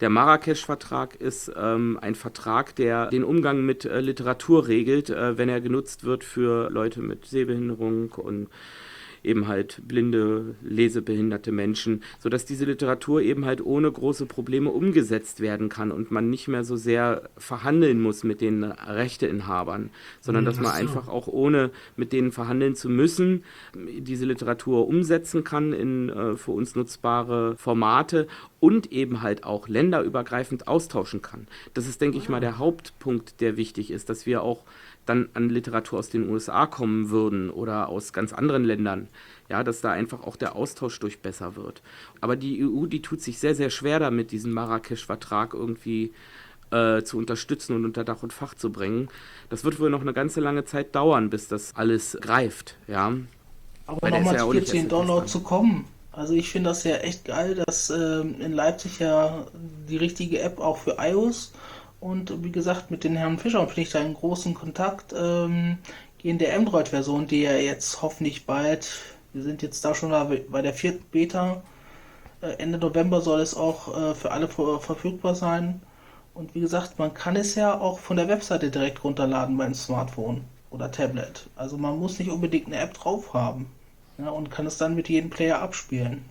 [SPEAKER 3] Der Marrakesch-Vertrag ist ähm, ein Vertrag, der den Umgang mit äh, Literatur regelt, äh, wenn er genutzt wird für Leute mit Sehbehinderung und eben halt blinde, lesebehinderte Menschen, sodass diese Literatur eben halt ohne große Probleme umgesetzt werden kann und man nicht mehr so sehr verhandeln muss mit den Rechteinhabern, sondern dass man einfach auch ohne mit denen verhandeln zu müssen, diese Literatur umsetzen kann in äh, für uns nutzbare Formate und eben halt auch länderübergreifend austauschen kann. Das ist, denke ich mal, der Hauptpunkt, der wichtig ist, dass wir auch dann an Literatur aus den USA kommen würden oder aus ganz anderen Ländern. Ja, dass da einfach auch der Austausch durch besser wird. Aber die EU, die tut sich sehr, sehr schwer damit, diesen Marrakesch-Vertrag irgendwie äh, zu unterstützen und unter Dach und Fach zu bringen. Das wird wohl noch eine ganze lange Zeit dauern, bis das alles greift. Ja,
[SPEAKER 2] Aber nochmal
[SPEAKER 3] ja auch
[SPEAKER 2] hier
[SPEAKER 3] nicht
[SPEAKER 2] zu den
[SPEAKER 3] erst
[SPEAKER 2] Download
[SPEAKER 3] interessant.
[SPEAKER 2] zu kommen. Also ich finde das ja echt geil, dass ähm, in Leipzig ja die richtige App auch für iOS und wie gesagt mit den Herrn Fischer bin ich da in großen Kontakt. Ähm, gehen der Android-Version, die ja jetzt hoffentlich bald, wir sind jetzt da schon bei der vierten Beta, äh, Ende November soll es auch äh, für alle ver verfügbar sein. Und wie gesagt, man kann es ja auch von der Webseite direkt runterladen beim Smartphone oder Tablet. Also man muss nicht unbedingt eine App drauf haben. Ja, und kann es dann mit jedem Player abspielen.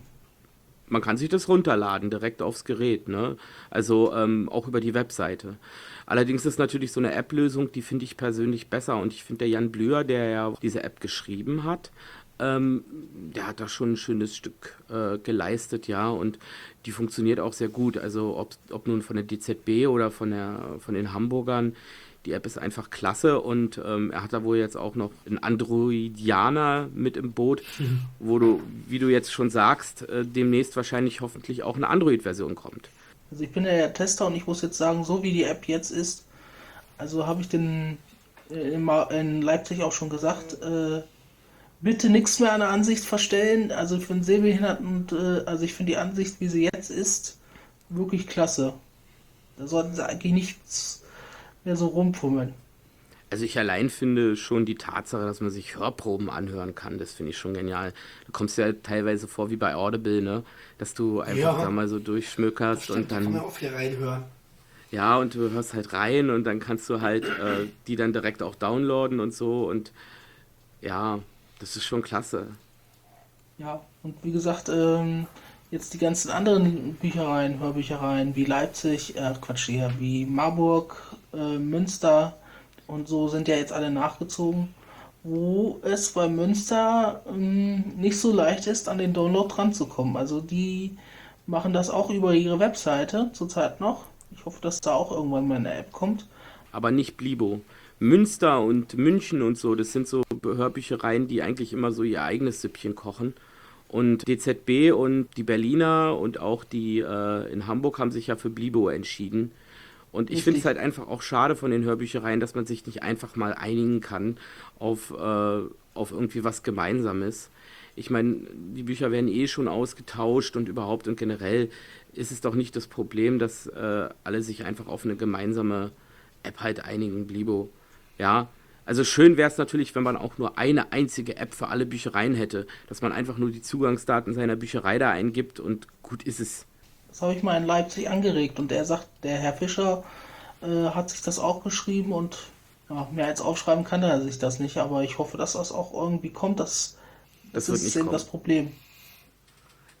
[SPEAKER 3] Man kann sich das runterladen direkt aufs Gerät, ne? Also ähm, auch über die Webseite. Allerdings ist natürlich so eine App-Lösung, die finde ich persönlich besser und ich finde der Jan Blüher, der ja diese App geschrieben hat, ähm, der hat da schon ein schönes Stück äh, geleistet, ja, und die funktioniert auch sehr gut. Also ob, ob nun von der DZB oder von, der, von den Hamburgern, die App ist einfach klasse und ähm, er hat da wohl jetzt auch noch einen Androidianer mit im Boot, wo du, wie du jetzt schon sagst, äh, demnächst wahrscheinlich hoffentlich auch eine Android-Version kommt.
[SPEAKER 2] Also ich bin ja der Tester und ich muss jetzt sagen, so wie die App jetzt ist, also habe ich den äh, in, in Leipzig auch schon gesagt, äh, bitte nichts mehr an der Ansicht verstellen. Also für einen Sehbehinderten, und, äh, also ich finde die Ansicht, wie sie jetzt ist, wirklich klasse. Da sollten sie eigentlich nichts mehr so rumfummeln.
[SPEAKER 3] Also ich allein finde schon die Tatsache, dass man sich Hörproben anhören kann, das finde ich schon genial. Du kommst ja teilweise vor wie bei Audible, ne? Dass du einfach
[SPEAKER 4] Ja.
[SPEAKER 3] da mal so durchschmökerst
[SPEAKER 4] Stimmt,
[SPEAKER 3] und
[SPEAKER 4] da kann man
[SPEAKER 3] dann,
[SPEAKER 4] auch hier reinhören.
[SPEAKER 3] ja, und du hörst halt rein und dann kannst du halt äh, die dann direkt auch downloaden und so und ja, das ist schon klasse.
[SPEAKER 2] Ja, und wie gesagt, ähm, jetzt die ganzen anderen Büchereien, Hörbüchereien wie Leipzig, äh, Quatsch hier, wie Marburg, äh, Münster und so sind ja jetzt alle nachgezogen. wo es bei Münster ähm, nicht so leicht ist, an den Download ranzukommen. Also die machen das auch über ihre Webseite zurzeit noch. Ich hoffe, dass da auch irgendwann mal eine App kommt.
[SPEAKER 3] Aber nicht Blibo. Münster und München und so, das sind so Hörbüchereien, die eigentlich immer so ihr eigenes Süppchen kochen. Und DZB und die Berliner und auch die äh, in Hamburg haben sich ja für Blibo entschieden. Und ich finde es halt einfach auch schade von den Hörbüchereien, dass man sich nicht einfach mal einigen kann auf, äh, auf irgendwie was Gemeinsames. Ich meine, die Bücher werden eh schon ausgetauscht und überhaupt und generell ist es doch nicht das Problem, dass äh, alle sich einfach auf eine gemeinsame App halt einigen, Blibo. Ja, also schön wäre es natürlich, wenn man auch nur eine einzige App für alle Büchereien hätte, dass man einfach nur die Zugangsdaten seiner Bücherei da eingibt und gut ist es.
[SPEAKER 2] Das habe ich mal in Leipzig angeregt und der sagt, der Herr Fischer äh, hat sich das auch geschrieben und ja, mehr als aufschreiben kann er sich das nicht, aber ich hoffe, dass das auch irgendwie kommt. Das, das, das ist eben kommen. das Problem.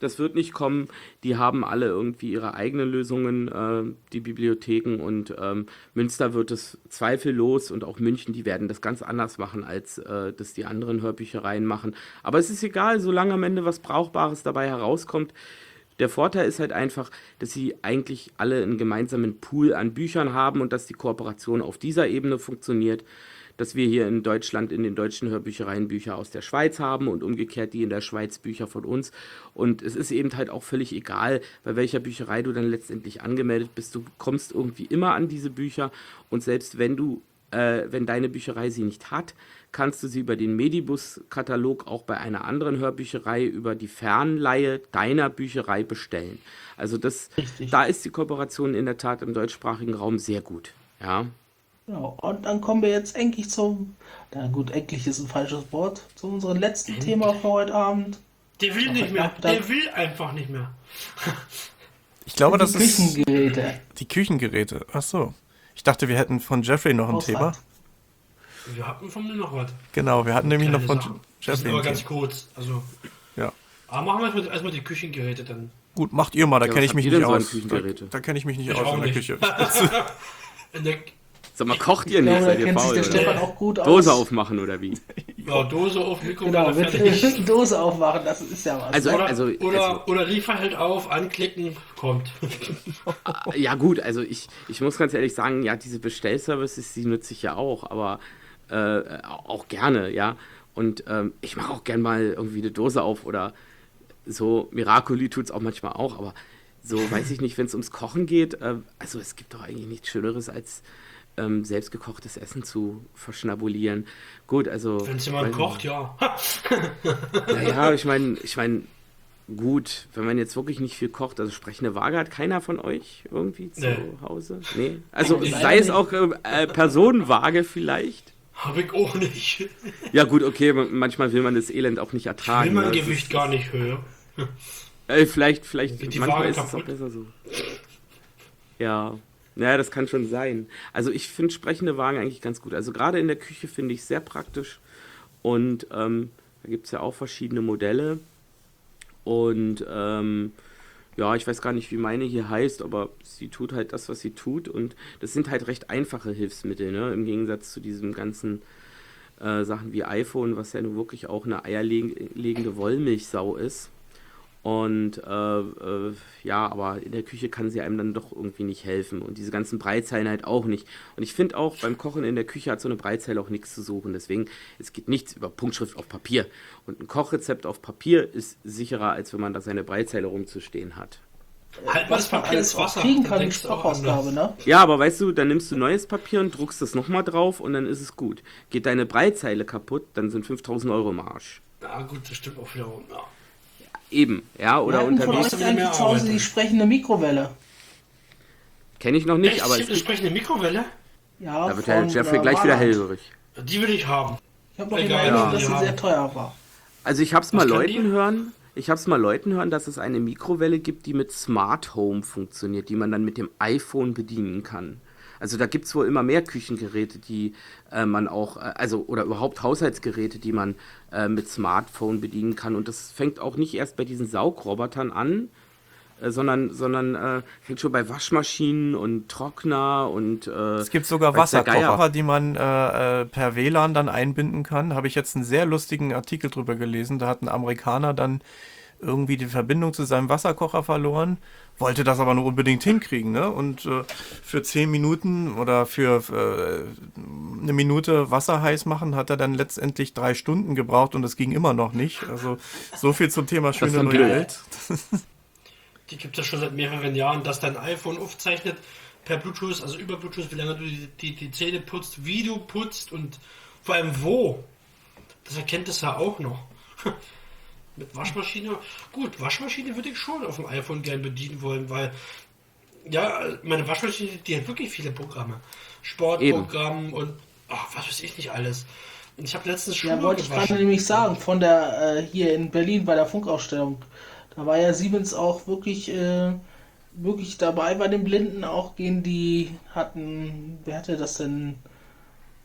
[SPEAKER 3] Das wird nicht kommen. Die haben alle irgendwie ihre eigenen Lösungen, äh, die Bibliotheken. Und ähm, Münster wird es zweifellos und auch München, die werden das ganz anders machen, als äh, das die anderen Hörbüchereien machen. Aber es ist egal, solange am Ende was Brauchbares dabei herauskommt. Der Vorteil ist halt einfach, dass sie eigentlich alle einen gemeinsamen Pool an Büchern haben und dass die Kooperation auf dieser Ebene funktioniert. Dass wir hier in Deutschland in den deutschen Hörbüchereien Bücher aus der Schweiz haben und umgekehrt die in der Schweiz Bücher von uns. Und es ist eben halt auch völlig egal, bei welcher Bücherei du dann letztendlich angemeldet bist. Du kommst irgendwie immer an diese Bücher und selbst wenn du, äh, wenn deine Bücherei sie nicht hat, kannst du sie über den Medibus-Katalog auch bei einer anderen Hörbücherei über die Fernleihe deiner Bücherei bestellen. Also das, da ist die Kooperation in der Tat im deutschsprachigen Raum sehr gut. Ja.
[SPEAKER 2] Genau. Und dann kommen wir jetzt endlich zum, na gut, endlich ist ein falsches Wort, zu unserem letzten endlich. Thema für heute Abend.
[SPEAKER 4] Der will nicht mehr. Der will einfach nicht mehr.
[SPEAKER 1] Ich glaube, das
[SPEAKER 2] ist. Die Küchengeräte.
[SPEAKER 1] Die Küchengeräte. Ach so. Ich dachte, wir hätten von Jeffrey noch ein Ausland. Thema.
[SPEAKER 4] Wir hatten von mir noch was.
[SPEAKER 1] Genau, wir hatten nämlich noch von
[SPEAKER 4] Sachen. Jeffrey. aber ganz kurz. Also.
[SPEAKER 1] Ja.
[SPEAKER 4] Aber machen wir erstmal, erstmal die Küchengeräte dann.
[SPEAKER 1] Gut, macht ihr mal, da ja, kenne ich mich nicht aus. Da, da kenne ich mich nicht
[SPEAKER 4] ich
[SPEAKER 1] aus
[SPEAKER 4] in
[SPEAKER 1] der
[SPEAKER 4] nicht.
[SPEAKER 1] Küche.
[SPEAKER 3] in der Sag mal, kocht ihr nicht? Seid ihr faul?
[SPEAKER 2] Auch gut
[SPEAKER 3] Dose aufmachen oder wie?
[SPEAKER 4] Ja, Dose auf, Mikrowelle
[SPEAKER 2] genau, fertig. Dose aufmachen, das ist ja was.
[SPEAKER 3] Also,
[SPEAKER 4] oder,
[SPEAKER 3] also,
[SPEAKER 4] oder,
[SPEAKER 3] also,
[SPEAKER 4] oder Riefer hält auf, anklicken, kommt.
[SPEAKER 3] ja gut, also ich, ich muss ganz ehrlich sagen, ja, diese Bestellservices, die nutze ich ja auch, aber äh, auch gerne, ja. Und ähm, ich mache auch gerne mal irgendwie eine Dose auf oder so. Miracoli tut es auch manchmal auch, aber so weiß ich nicht, wenn es ums Kochen geht. Äh, also es gibt doch eigentlich nichts Schöneres als ähm, selbstgekochtes Essen zu verschnabulieren. Gut, also.
[SPEAKER 4] Wenn es jemand kocht, ja.
[SPEAKER 3] naja, ich meine, ich meine, gut, wenn man jetzt wirklich nicht viel kocht, also sprechende Waage hat keiner von euch irgendwie zu nee. Hause? Nee. Also sei es auch äh, Personenwaage vielleicht.
[SPEAKER 4] Habe ich auch nicht.
[SPEAKER 3] ja, gut, okay, manchmal will man das Elend auch nicht ertragen.
[SPEAKER 4] Ich will mein ne? Gewicht gar nicht höher.
[SPEAKER 3] Äh, vielleicht, vielleicht, manchmal Waage ist kaputt. es auch besser so. Ja, naja, das kann schon sein. Also ich finde sprechende Wagen eigentlich ganz gut. Also gerade in der Küche finde ich sehr praktisch. Und ähm, da gibt es ja auch verschiedene Modelle. Und ähm, ja, ich weiß gar nicht, wie meine hier heißt, aber sie tut halt das, was sie tut. Und das sind halt recht einfache Hilfsmittel, ne? Im Gegensatz zu diesen ganzen äh, Sachen wie iPhone, was ja nun wirklich auch eine eierlegende Wollmilchsau ist. Und äh, äh, ja, aber in der Küche kann sie einem dann doch irgendwie nicht helfen. Und diese ganzen Breitzeilen halt auch nicht. Und ich finde auch, beim Kochen in der Küche hat so eine Breitzeile auch nichts zu suchen. Deswegen, es geht nichts über Punktschrift auf Papier. Und ein Kochrezept auf Papier ist sicherer, als wenn man da seine Breitzeile rumzustehen hat.
[SPEAKER 4] Halt mal das Papier ins Wasser.
[SPEAKER 2] Kriegen kann die Sprachausgabe, ne?
[SPEAKER 3] Ja, aber weißt du, dann nimmst du neues Papier und druckst das nochmal drauf und dann ist es gut. Geht deine Breitzeile kaputt, dann sind 5000 Euro im Arsch.
[SPEAKER 4] Ja, gut, das stimmt auch wiederum, ja.
[SPEAKER 3] Eben, ja, oder
[SPEAKER 2] Wir
[SPEAKER 3] unterwegs.
[SPEAKER 2] Von euch eigentlich zu Hause die sprechende Mikrowelle.
[SPEAKER 3] Kenne ich noch nicht,
[SPEAKER 4] Echt?
[SPEAKER 3] aber.
[SPEAKER 4] Es gibt eine sprechende Mikrowelle?
[SPEAKER 2] Ja,
[SPEAKER 3] da wird Herr Jeffrey gleich wieder hellhörig.
[SPEAKER 4] Die will ich haben.
[SPEAKER 2] Ich habe noch in Erinnerung, dass sie sehr teuer war.
[SPEAKER 3] Also ich habe es mal Leuten hören, ich habe es mal Leuten hören, dass es eine Mikrowelle gibt, die mit Smart Home funktioniert, die man dann mit dem iPhone bedienen kann. Also da gibt es wohl immer mehr Küchengeräte, die äh, man auch, äh, also oder überhaupt Haushaltsgeräte, die man äh, mit Smartphone bedienen kann. Und das fängt auch nicht erst bei diesen Saugrobotern an, äh, sondern, sondern äh, fängt schon bei Waschmaschinen und Trockner und. Äh,
[SPEAKER 1] es gibt sogar Wasserkocher, die man per WLAN dann einbinden kann. Habe ich jetzt einen sehr lustigen Artikel drüber gelesen. Da hat ein Amerikaner dann irgendwie die Verbindung zu seinem Wasserkocher verloren, wollte das aber nur unbedingt hinkriegen, ne? Und äh, für zehn Minuten oder für äh, eine Minute Wasser heiß machen, hat er dann letztendlich drei Stunden gebraucht und es ging immer noch nicht. Also so viel zum Thema schöne neue Welt.
[SPEAKER 4] Die gibt es ja schon seit mehreren Jahren, dass dein iPhone aufzeichnet per Bluetooth, also über Bluetooth, wie lange du die, die, die Zähne putzt, wie du putzt und vor allem wo. Das erkennt es ja auch noch. Mit Waschmaschine, gut, Waschmaschine würde ich schon auf dem iPhone gern bedienen wollen, weil ja, meine Waschmaschine, die hat wirklich viele Programme. Sportprogramm Eben. und ach, was weiß ich nicht alles. Und ich habe letztens
[SPEAKER 2] schon. Ja, wollte ich gerade nämlich sagen, von der äh, hier in Berlin bei der Funkausstellung. Da war ja Siemens auch wirklich, äh, wirklich dabei bei den Blinden. Auch gehen die hatten, wer hatte das denn?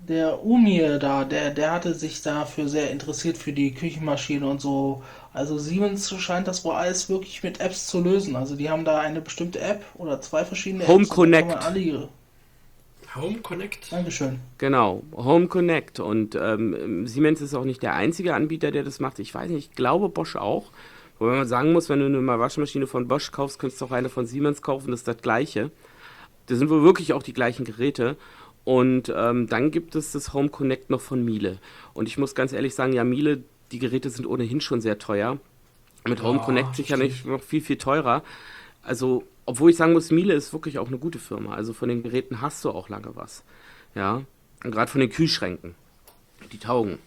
[SPEAKER 2] Der Umir da, der, der hatte sich dafür sehr interessiert für die Küchenmaschine und so. Also Siemens scheint das wohl alles wirklich mit Apps zu lösen. Also die haben da eine bestimmte App oder zwei verschiedene
[SPEAKER 3] Home Apps. Connect. Alle...
[SPEAKER 4] Home Connect.
[SPEAKER 2] Dankeschön.
[SPEAKER 3] Genau, Home Connect. Und ähm, Siemens ist auch nicht der einzige Anbieter, der das macht. Ich weiß nicht, ich glaube Bosch auch. Wobei man sagen muss, wenn du eine Waschmaschine von Bosch kaufst, könntest du auch eine von Siemens kaufen, das ist das gleiche. Das sind wohl wirklich auch die gleichen Geräte. Und ähm, dann gibt es das Home Connect noch von Miele. Und ich muss ganz ehrlich sagen, ja, Miele, die Geräte sind ohnehin schon sehr teuer. Mit Home oh, Connect sicherlich noch viel, viel teurer. Also, obwohl ich sagen muss, Miele ist wirklich auch eine gute Firma. Also von den Geräten hast du auch lange was. Ja. Und gerade von den Kühlschränken. Die taugen.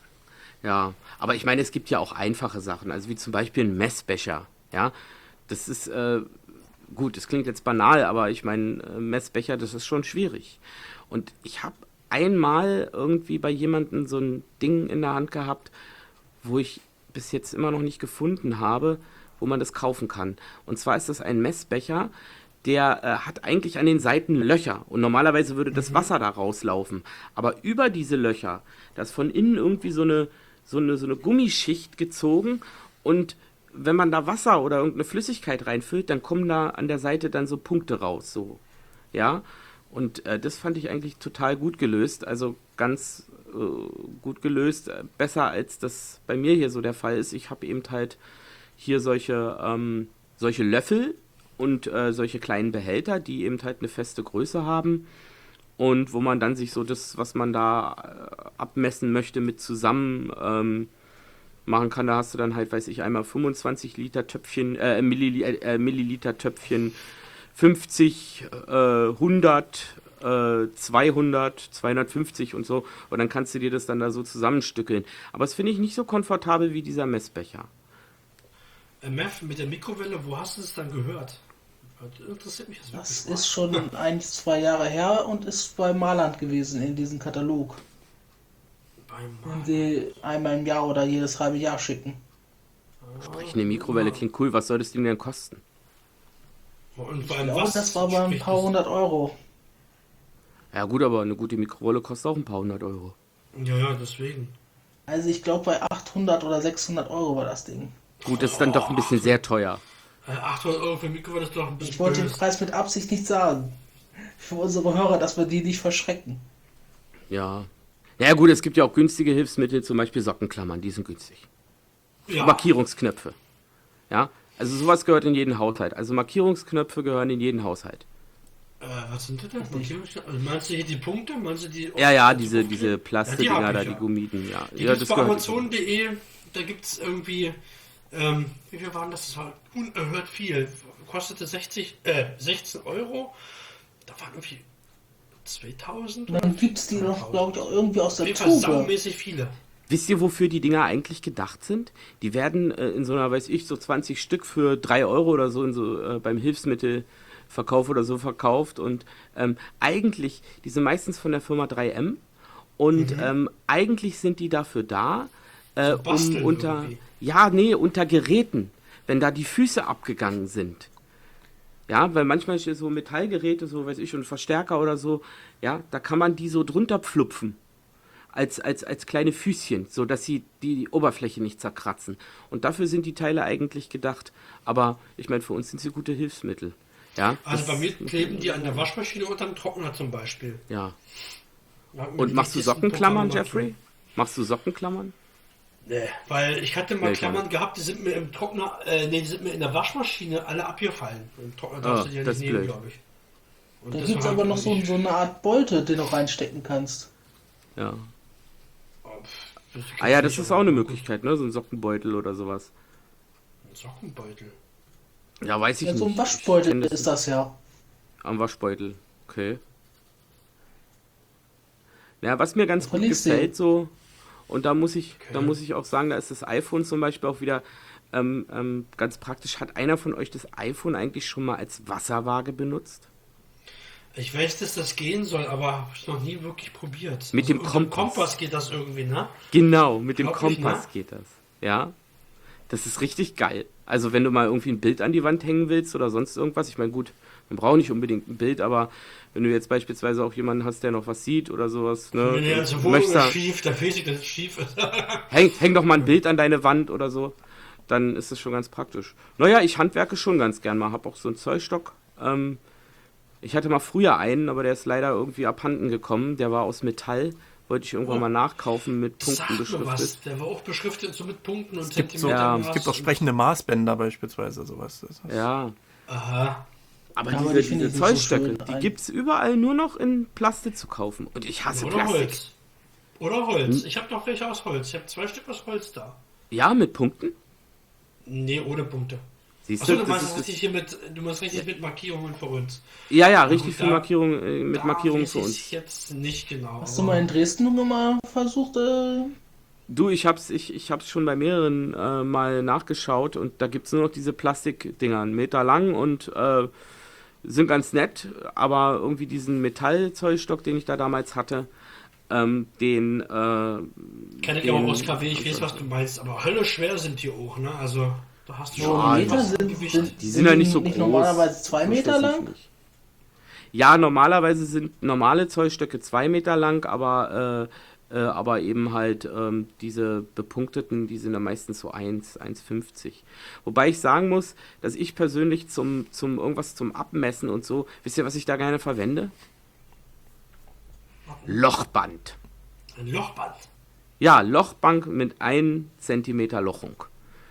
[SPEAKER 3] Ja. Aber ich meine, es gibt ja auch einfache Sachen. Also wie zum Beispiel ein Messbecher. Ja. Das ist, äh, gut, das klingt jetzt banal, aber ich meine, äh, Messbecher, das ist schon schwierig. Und ich habe einmal irgendwie bei jemandem so ein Ding in der Hand gehabt, wo ich bis jetzt immer noch nicht gefunden habe, wo man das kaufen kann. Und zwar ist das ein Messbecher, der äh, hat eigentlich an den Seiten Löcher und normalerweise würde das mhm. Wasser da rauslaufen. Aber über diese Löcher, da ist von innen irgendwie so eine, so eine, so eine Gummischicht gezogen und wenn man da Wasser oder irgendeine Flüssigkeit reinfüllt, dann kommen da an der Seite dann so Punkte raus, so. Ja, und äh, das fand ich eigentlich total gut gelöst. Also ganz äh, gut gelöst. Äh, besser als das bei mir hier so der Fall ist. Ich habe eben halt hier solche, ähm, solche Löffel und äh, solche kleinen Behälter, die eben halt eine feste Größe haben. Und wo man dann sich so das, was man da äh, abmessen möchte, mit zusammen ähm, machen kann. Da hast du dann halt, weiß ich, einmal 25 Liter Töpfchen, äh, Milliliter, Milliliter Töpfchen 50, äh, 100, äh, 200, 250 und so. Und dann kannst du dir das dann da so zusammenstückeln. Aber das finde ich nicht so komfortabel wie dieser Messbecher.
[SPEAKER 4] Äh, Mev, mit der Mikrowelle, wo hast du es dann gehört?
[SPEAKER 2] Interessiert mich das Das ist schon ein, zwei Jahre her und ist bei Marland gewesen in diesem Katalog. Wenn sie einmal im Jahr oder jedes halbe Jahr schicken.
[SPEAKER 3] Sprechende Mikrowelle klingt cool. Was soll das Ding denn kosten?
[SPEAKER 2] Und ich glaube, was das war bei ein paar hundert Euro.
[SPEAKER 3] Ja gut, aber eine gute Mikrowelle kostet auch ein paar hundert Euro.
[SPEAKER 4] Ja, ja, deswegen.
[SPEAKER 2] Also ich glaube bei 800 oder 600 Euro war das Ding.
[SPEAKER 3] Gut, das ist dann doch ein bisschen sehr teuer.
[SPEAKER 4] 800 äh, Euro für Mikrowelle ist doch ein bisschen
[SPEAKER 2] Ich wollte den Preis mit Absicht nicht sagen. Für unsere Hörer, dass wir die nicht verschrecken.
[SPEAKER 3] Ja. Ja gut, es gibt ja auch günstige Hilfsmittel, zum Beispiel Sockenklammern, die sind günstig. Ja. Markierungsknöpfe. Ja, also sowas gehört in jeden Haushalt. Also Markierungsknöpfe gehören in jeden Haushalt.
[SPEAKER 4] Äh, was sind das denn? Also meinst du hier die Punkte? Meinst du die
[SPEAKER 3] ja, ja, diese, diese Plastikdinger ja, die da, die Gummiden, ja.
[SPEAKER 4] Die
[SPEAKER 3] ja,
[SPEAKER 4] das bei Amazon.de, da gibt es irgendwie, ähm, wie viel waren das? Das war unerhört viel. Kostete 60, äh, 16 Euro. Da waren irgendwie 2000.
[SPEAKER 2] Dann gibt es die noch, glaube ich, auch irgendwie aus der Tube.
[SPEAKER 4] saumäßig viele.
[SPEAKER 3] Wisst ihr, wofür die Dinger eigentlich gedacht sind? Die werden äh, in so einer, weiß ich, so 20 Stück für 3 Euro oder so, in so äh, beim Hilfsmittelverkauf oder so verkauft. Und ähm, eigentlich, die sind meistens von der Firma 3M. Und mhm. ähm, eigentlich sind die dafür da, äh, um unter, irgendwie. ja, nee, unter Geräten, wenn da die Füße abgegangen sind. Ja, weil manchmal so Metallgeräte, so weiß ich, und Verstärker oder so, ja, da kann man die so drunter pflupfen. als, als, als kleine Füßchen, so dass sie die, die Oberfläche nicht zerkratzen. Und dafür sind die Teile eigentlich gedacht. Aber ich meine, für uns sind sie gute Hilfsmittel. Ja,
[SPEAKER 4] also bei mir kleben die an der Waschmaschine unterm Trockner zum Beispiel.
[SPEAKER 3] Ja. Und machst du Sockenklammern, Jeffrey? Machst du Sockenklammern?
[SPEAKER 4] Nee, weil ich hatte mal nee, Klammern gehabt, die sind mir im Trockner, äh, nee, die sind mir in der Waschmaschine alle abgefallen. Im Trockner darfst
[SPEAKER 3] oh, du die ja nicht nehmen, glaube ich.
[SPEAKER 2] Und da gibt es aber noch so, so, eine Art Bolte, den du reinstecken kannst.
[SPEAKER 3] Ja. Ah ja, das ist auch eine Möglichkeit, ne? So ein Sockenbeutel oder sowas.
[SPEAKER 4] Ein Sockenbeutel?
[SPEAKER 3] Ja, weiß ich ja, nicht.
[SPEAKER 2] So ein Waschbeutel ist das ja.
[SPEAKER 3] Am Waschbeutel, okay. Ja, was mir ganz gut gefällt, so, und da muss ich, okay. da muss ich auch sagen, da ist das iPhone zum Beispiel auch wieder ähm, ähm, ganz praktisch. Hat einer von euch das iPhone eigentlich schon mal als Wasserwaage benutzt?
[SPEAKER 4] Ich weiß, dass das gehen soll, aber habe ich noch nie wirklich probiert.
[SPEAKER 3] Mit also dem Kompass.
[SPEAKER 4] Kompass geht das irgendwie, ne?
[SPEAKER 3] Genau, mit Glaub dem Kompass ich, ne? geht das. Ja. Das ist richtig geil. Also wenn du mal irgendwie ein Bild an die Wand hängen willst oder sonst irgendwas, ich meine, gut, man braucht nicht unbedingt ein Bild, aber wenn du jetzt beispielsweise auch jemanden hast, der noch was sieht oder sowas, ne?
[SPEAKER 4] Wenn
[SPEAKER 3] der
[SPEAKER 4] also Wohnung ist schief, da fehlt dass es schief ist.
[SPEAKER 3] häng, häng doch mal ein Bild an deine Wand oder so, dann ist das schon ganz praktisch. Naja, ich handwerke schon ganz gern mal, hab auch so einen Zollstock. Ähm, ich hatte mal früher einen, aber der ist leider irgendwie abhanden gekommen. Der war aus Metall wollte ich irgendwann oh. mal nachkaufen mit Punkten Sag beschriftet. Was.
[SPEAKER 4] Der war auch beschriftet so mit Punkten und
[SPEAKER 1] es gibt, so, ja. es gibt auch sprechende Maßbänder beispielsweise, sowas.
[SPEAKER 3] Ja.
[SPEAKER 4] Aha.
[SPEAKER 3] Aber ja, diese, diese Zollstöcke, so die gibt es überall nur noch in Plastik zu kaufen. Und ich hasse
[SPEAKER 4] Oder
[SPEAKER 3] Plastik.
[SPEAKER 4] Holz. Oder Holz. Hm? Ich habe noch welche aus Holz. Ich habe zwei Stück aus Holz da.
[SPEAKER 3] Ja, mit Punkten?
[SPEAKER 4] Nee, ohne Punkte.
[SPEAKER 3] Siehst
[SPEAKER 4] Achso, du, du meinst richtig hier mit, du meinst richtig mit Markierungen für uns.
[SPEAKER 3] Ja, ja, richtig für Markierungen, äh, mit Markierungen für uns.
[SPEAKER 4] Ich jetzt nicht genau.
[SPEAKER 2] Hast du mal in Dresden nochmal versucht? Äh...
[SPEAKER 3] Du, ich hab's, ich, ich hab's schon bei mehreren äh, mal nachgeschaut und da gibt's nur noch diese Plastikdinger, einen Meter lang und äh, sind ganz nett, aber irgendwie diesen Metallzollstock, den ich da damals hatte, ähm, den. Äh,
[SPEAKER 4] Kenne ich auch aus KW, ich weiß, was du meinst, aber Hölle schwer sind die auch, ne? Also. Da hast du
[SPEAKER 2] schon Meter sind,
[SPEAKER 3] sind, die sind ja nicht so nicht groß.
[SPEAKER 2] normalerweise zwei Meter lang?
[SPEAKER 3] Ja, normalerweise sind normale Zollstöcke zwei Meter lang, aber, äh, äh, aber eben halt ähm, diese bepunkteten, die sind ja meistens so 1, 1,50. Wobei ich sagen muss, dass ich persönlich zum, zum irgendwas zum Abmessen und so, wisst ihr, was ich da gerne verwende? Lochband.
[SPEAKER 4] Ein Lochband?
[SPEAKER 3] Ja, Lochbank mit 1 cm Lochung.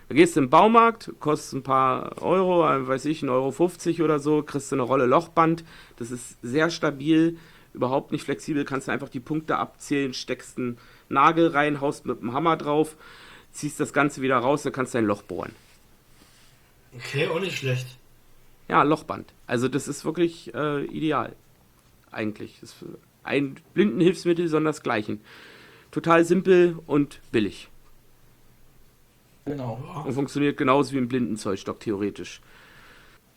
[SPEAKER 3] Da gehst du im Baumarkt, kostet ein paar Euro, äh, weiß ich, 1,50 Euro oder so, kriegst du eine Rolle Lochband. Das ist sehr stabil, überhaupt nicht flexibel, kannst du einfach die Punkte abzählen, steckst einen Nagel rein, haust mit dem Hammer drauf, ziehst das Ganze wieder raus, dann kannst du ein Loch bohren.
[SPEAKER 4] Okay, auch nicht schlecht.
[SPEAKER 3] Ja, Lochband. Also das ist wirklich äh, ideal. Eigentlich. Das ist ein Blindenhilfsmittel, sondern das gleiche. Total simpel und billig.
[SPEAKER 2] Genau.
[SPEAKER 3] Und funktioniert genauso wie ein Blindenzollstock, theoretisch.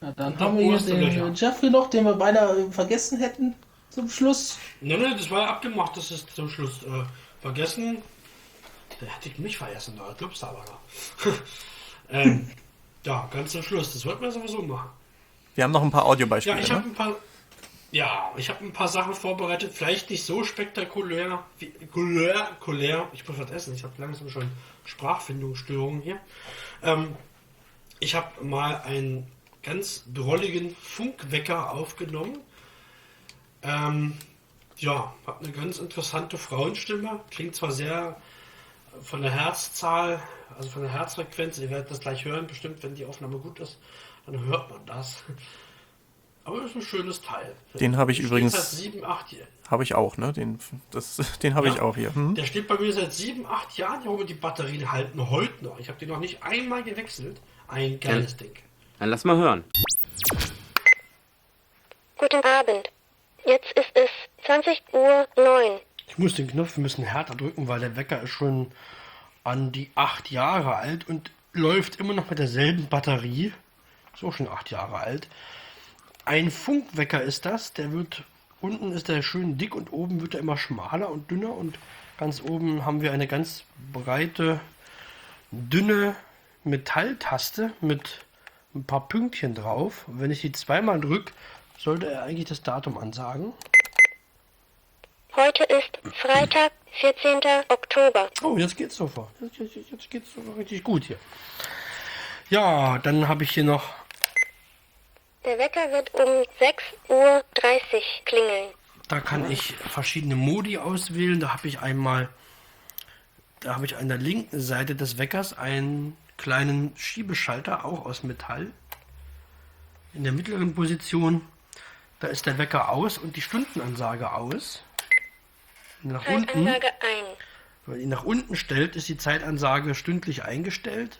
[SPEAKER 2] Ja, dann haben wir hier den Jeffrey noch, den wir beide vergessen hätten zum Schluss.
[SPEAKER 4] Nein, nein, das war ja abgemacht, das ist zum Schluss äh, vergessen. Da hätte ich mich vergessen, da glaubst du aber da. ähm, ja, ganz zum Schluss, das wollten wir sowieso machen.
[SPEAKER 1] Wir haben noch ein paar Audiobeispiele.
[SPEAKER 4] Ja, ich ne? habe ein paar. Ja, ich habe ein paar Sachen vorbereitet, vielleicht nicht so spektakulär, wie, kulär, kulär. Ich muss was essen, ich habe langsam schon Sprachfindungsstörungen hier. Ähm, ich habe mal einen ganz drolligen Funkwecker aufgenommen. Ähm, ja, hat eine ganz interessante Frauenstimme. Klingt zwar sehr von der Herzzahl, also von der Herzfrequenz, ihr werdet das gleich hören, bestimmt, wenn die Aufnahme gut ist, dann hört man das. Aber das ist ein schönes Teil.
[SPEAKER 1] Den habe ich
[SPEAKER 4] der
[SPEAKER 1] übrigens.
[SPEAKER 4] Seit sieben, acht
[SPEAKER 1] Habe ich auch, ne? Den, den habe ja, ich auch hier. Hm?
[SPEAKER 4] Der steht bei mir seit sieben, acht Jahren hier oben. Die Batterien halten heute noch. Ich habe den noch nicht einmal gewechselt. Ein geiles ja. Ding.
[SPEAKER 3] Dann lass mal hören.
[SPEAKER 5] Guten Abend. Jetzt ist es 20 Uhr 9.
[SPEAKER 4] Ich muss den Knopf ein bisschen härter drücken, weil der Wecker ist schon an die acht Jahre alt und läuft immer noch mit derselben Batterie. Ist auch schon acht Jahre alt. Ein Funkwecker ist das. Der wird unten ist der schön dick und oben wird er immer schmaler und dünner und ganz oben haben wir eine ganz breite, dünne Metalltaste mit ein paar Pünktchen drauf. Und wenn ich die zweimal drücke, sollte er eigentlich das Datum ansagen.
[SPEAKER 5] Heute ist Freitag, 14. Oktober.
[SPEAKER 4] Oh, jetzt geht's sofort. Jetzt, jetzt, jetzt geht's sofort richtig gut hier. Ja, dann habe ich hier noch.
[SPEAKER 5] Der Wecker wird um 6.30 Uhr klingeln.
[SPEAKER 4] Da kann ich verschiedene Modi auswählen. Da habe ich einmal, da habe ich an der linken Seite des Weckers einen kleinen Schiebeschalter, auch aus Metall. In der mittleren Position, da ist der Wecker aus und die Stundenansage aus. Nach unten,
[SPEAKER 5] Zeitansage ein.
[SPEAKER 4] wenn man ihn nach unten stellt, ist die Zeitansage stündlich eingestellt.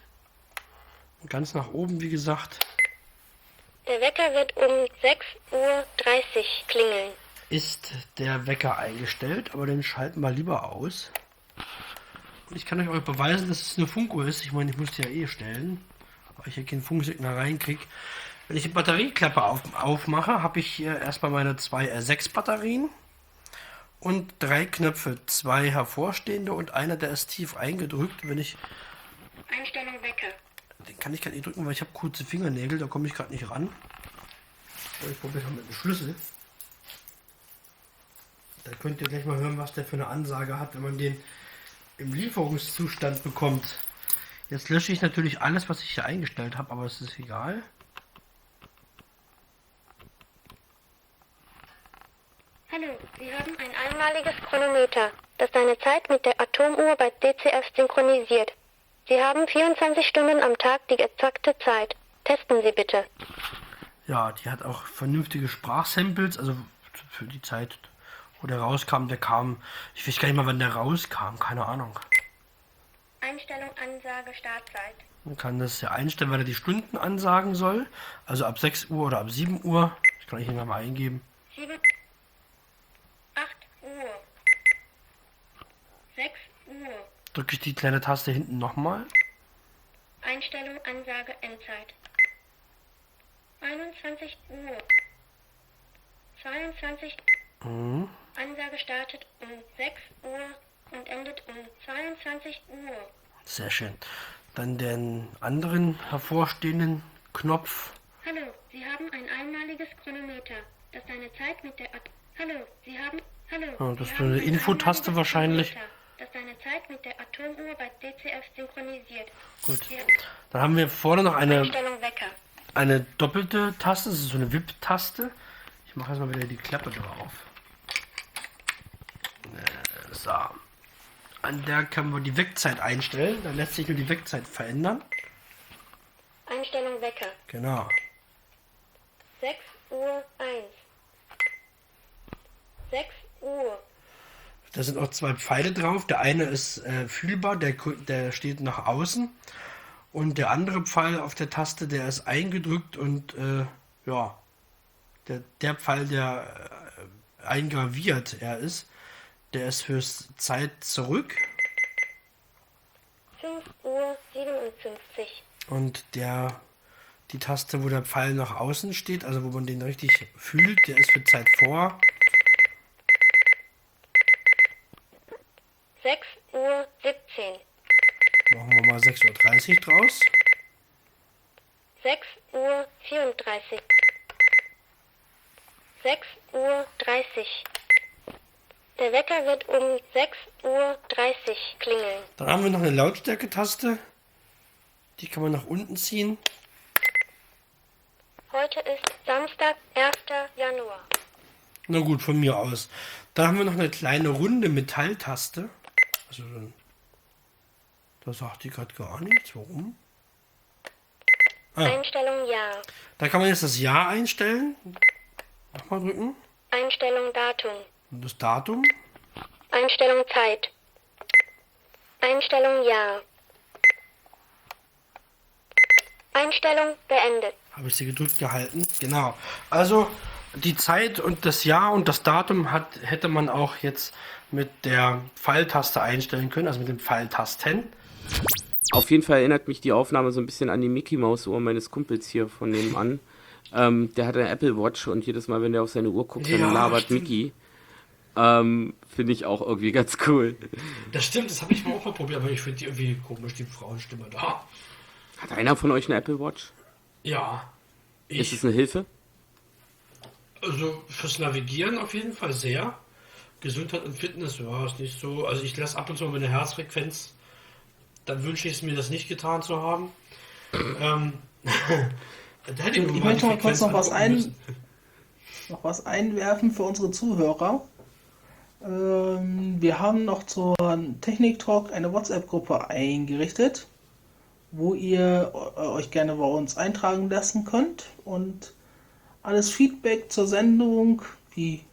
[SPEAKER 4] Und ganz nach oben, wie gesagt,
[SPEAKER 5] Der Wecker wird um 6.30 Uhr klingeln.
[SPEAKER 4] ist der Wecker eingestellt, aber den schalten wir lieber aus. Und ich kann euch auch beweisen, dass es eine Funkuhr ist. Ich meine, ich muss die ja eh stellen, weil ich hier kein Funksignal reinkriege. Wenn ich die Batterieklappe auf, aufmache, habe ich hier erstmal meine zwei R6-Batterien und drei Knöpfe, zwei hervorstehende und einer, der ist tief eingedrückt. Wenn ich,
[SPEAKER 5] Einstellung Wecker.
[SPEAKER 4] den kann ich gar nicht drücken, weil ich habe kurze Fingernägel, da komme ich gerade nicht ran. Aber Ich probiere mal mit dem Schlüssel. Da könnt ihr gleich mal hören, was der für eine Ansage hat, wenn man den im Lieferungszustand bekommt. Jetzt lösche ich natürlich alles, was ich hier eingestellt habe, aber es ist egal.
[SPEAKER 5] Hallo, Sie haben ein einmaliges Chronometer, das deine Zeit mit der Atomuhr bei DCF synchronisiert. Sie haben 24 Stunden am Tag die exakte Zeit. Testen Sie bitte.
[SPEAKER 4] Ja, die hat auch vernünftige Sprachsamples, also für die Zeit, wo der rauskam, der kam, ich weiß gar nicht mal, wann der rauskam, keine Ahnung.
[SPEAKER 5] Einstellung Ansage Startzeit.
[SPEAKER 4] Man kann das ja einstellen, weil er die Stunden ansagen soll, also ab 6 Uhr oder ab 7 Uhr. Das kann ich hier mal eingeben.
[SPEAKER 5] 7, 8 Uhr, 6 Uhr.
[SPEAKER 4] Drücke ich die kleine Taste hinten nochmal.
[SPEAKER 5] Einstellung Ansage Endzeit. 21 Uhr. 22
[SPEAKER 4] Mhm.
[SPEAKER 5] Ansage startet um 6 Uhr und endet um 22 Uhr.
[SPEAKER 4] Sehr schön. Dann den anderen hervorstehenden Knopf.
[SPEAKER 5] Hallo, Sie haben ein einmaliges Chronometer, das deine Zeit mit der At Hallo, Sie haben Hallo.
[SPEAKER 4] Ja, das ist eine
[SPEAKER 5] ein
[SPEAKER 4] Infotaste wahrscheinlich.
[SPEAKER 5] Chronometer, Das deine Zeit mit der Atomuhr bei DCF synchronisiert.
[SPEAKER 4] Gut. Dann haben wir vorne noch eine, eine doppelte Taste. Das ist so eine VIP-Taste. Ich mache erstmal wieder die Klappe drauf. Äh, So. An der können wir die Wegzeit einstellen. Dann lässt sich nur die Wegzeit verändern.
[SPEAKER 5] Einstellung Wecker.
[SPEAKER 4] Genau.
[SPEAKER 5] 6 Uhr 1. 6 Uhr.
[SPEAKER 4] Da sind auch zwei Pfeile drauf. Der eine ist äh, fühlbar, der, der steht nach außen. Und der andere Pfeil auf der Taste, der ist eingedrückt und äh, ja, der, der Pfeil, der äh, eingraviert er ist, der ist fürs Zeit zurück.
[SPEAKER 5] 5 Uhr 57.
[SPEAKER 4] Und der, die Taste, wo der Pfeil nach außen steht, also wo man den richtig fühlt, der ist für Zeit vor.
[SPEAKER 5] 6 Uhr 17.
[SPEAKER 4] Machen wir mal 6.30 Uhr draus.
[SPEAKER 5] 6 Uhr 34. 6 Uhr 30. Der Wecker wird um 6 Uhr 30 klingeln.
[SPEAKER 4] Dann haben wir noch eine Lautstärke-Taste. Die kann man nach unten ziehen.
[SPEAKER 5] Heute ist Samstag, 1. Januar.
[SPEAKER 4] Na gut, von mir aus. Dann haben wir noch eine kleine runde Metalltaste. Also, da sagt die gerade gar nichts. Warum? Ah.
[SPEAKER 5] Einstellung Ja.
[SPEAKER 4] Da kann man jetzt das Jahr einstellen. Nochmal drücken.
[SPEAKER 5] Einstellung Datum.
[SPEAKER 4] Und das Datum.
[SPEAKER 5] Einstellung Zeit. Einstellung Ja. Einstellung beendet.
[SPEAKER 4] Habe ich sie gedrückt gehalten. Genau. Also die Zeit und das Jahr und das Datum hat, hätte man auch jetzt mit der Pfeiltaste einstellen können, also mit den Pfeiltasten.
[SPEAKER 3] Auf jeden Fall erinnert mich die Aufnahme so ein bisschen an die Mickey Maus Uhr meines Kumpels hier von nebenan. Ähm, der hat eine Apple Watch und jedes Mal, wenn der auf seine Uhr guckt, dann
[SPEAKER 4] Ja,
[SPEAKER 3] labert
[SPEAKER 4] stimmt.
[SPEAKER 3] Mickey. Ähm, Finde ich auch irgendwie ganz cool.
[SPEAKER 4] Das stimmt, das habe ich mal auch mal probiert, aber ich finde die irgendwie komisch, die Frauenstimme da.
[SPEAKER 3] Hat einer von euch eine Apple Watch?
[SPEAKER 4] Ja.
[SPEAKER 3] Ist
[SPEAKER 4] Ich,
[SPEAKER 3] es eine Hilfe?
[SPEAKER 4] also fürs Navigieren auf jeden Fall sehr. Gesundheit und Fitness, ja, ist nicht so. Also ich lasse ab und zu meine Herzfrequenz. Dann wünsche ich es mir, das nicht getan zu haben. ähm,
[SPEAKER 2] da hätte ich, ich möchte mal kurz noch was, ein, noch was einwerfen für unsere Zuhörer. Ähm, wir haben noch zur Technik Talk eine WhatsApp-Gruppe eingerichtet, wo ihr äh, euch gerne bei uns eintragen lassen könnt und alles Feedback zur Sendung, wie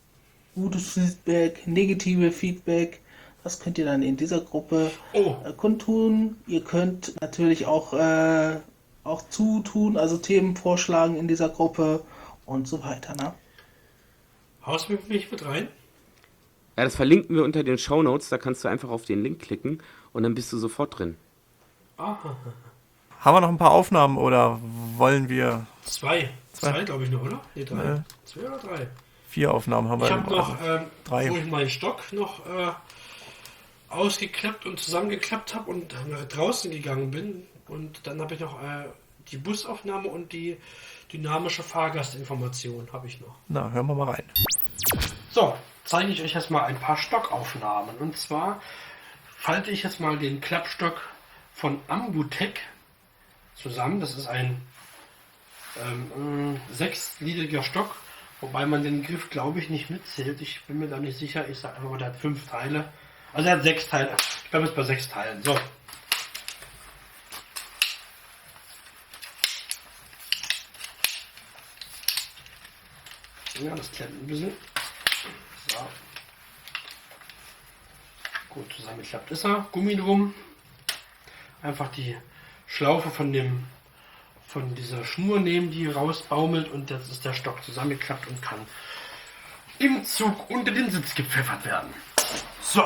[SPEAKER 2] gutes Feedback, negative Feedback, das könnt ihr dann in dieser Gruppe oh. äh, kundtun. Ihr könnt natürlich auch, äh, auch zutun, also Themen vorschlagen in dieser Gruppe und so weiter. Ne?
[SPEAKER 4] Haust du mich mit rein?
[SPEAKER 3] Ja, das verlinken wir unter den Show Notes. Da kannst du einfach auf den Link klicken und dann bist du sofort drin.
[SPEAKER 1] Aha. Haben wir noch ein paar Aufnahmen oder wollen wir.
[SPEAKER 4] Zwei. Zwei, Zwei glaube ich noch, oder? Nee, drei. Nee. Zwei oder drei?
[SPEAKER 1] Vier Aufnahmen haben
[SPEAKER 4] ich
[SPEAKER 1] wir.
[SPEAKER 4] Ich habe noch, ähm, drei. wo ich meinen Stock noch äh, ausgeklappt und zusammengeklappt habe und nach draußen gegangen bin. Und dann habe ich noch äh, die Busaufnahme und die dynamische Fahrgastinformation habe ich noch.
[SPEAKER 1] Na, hören wir mal rein.
[SPEAKER 4] So, zeige ich euch jetzt mal ein paar Stockaufnahmen. Und zwar falte ich jetzt mal den Klappstock von Ambutec zusammen. Das ist ein ähm, sechsgliedriger Stock, wobei man den Griff, glaube ich, nicht mitzählt. Ich bin mir da nicht sicher. Ich sage einfach mal, der hat fünf Teile. Also er hat sechs Teile. Ich glaube, ist bei sechs Teilen. So. Ja, das klemmt ein bisschen. So. Gut zusammengeklappt ist er. Gummi drum. Einfach die Schlaufe von dem von dieser Schnur nehmen, die rausbaumelt und jetzt ist der Stock zusammengeklappt und kann im Zug unter den Sitz gepfeffert werden. So.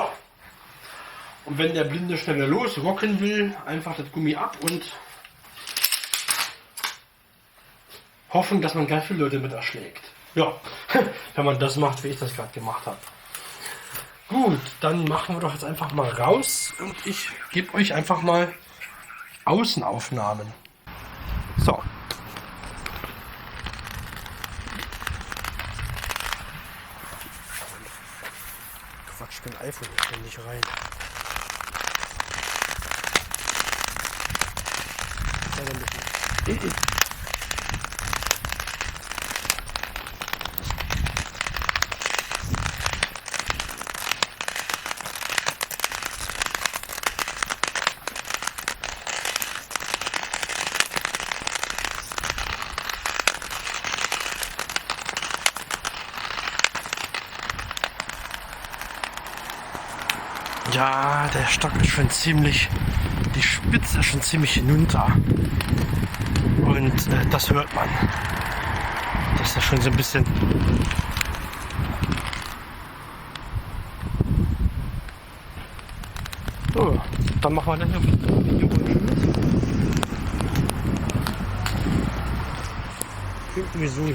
[SPEAKER 4] Und wenn der Blinde schneller losrocken will, einfach das Gummi ab und hoffen, dass man ganz viele Leute mit erschlägt. Ja, wenn man das macht, wie ich das gerade gemacht habe. Gut, dann machen wir doch jetzt einfach mal raus und ich gebe euch einfach mal Außenaufnahmen. So. Quatsch, mein iPhone nicht rein. Ja, der Stock ist schon ziemlich, die Spitze ist schon ziemlich hinunter. Und äh, das hört man. Das ist schon so ein bisschen. So, dann machen wir das Video Irgendwie so hier.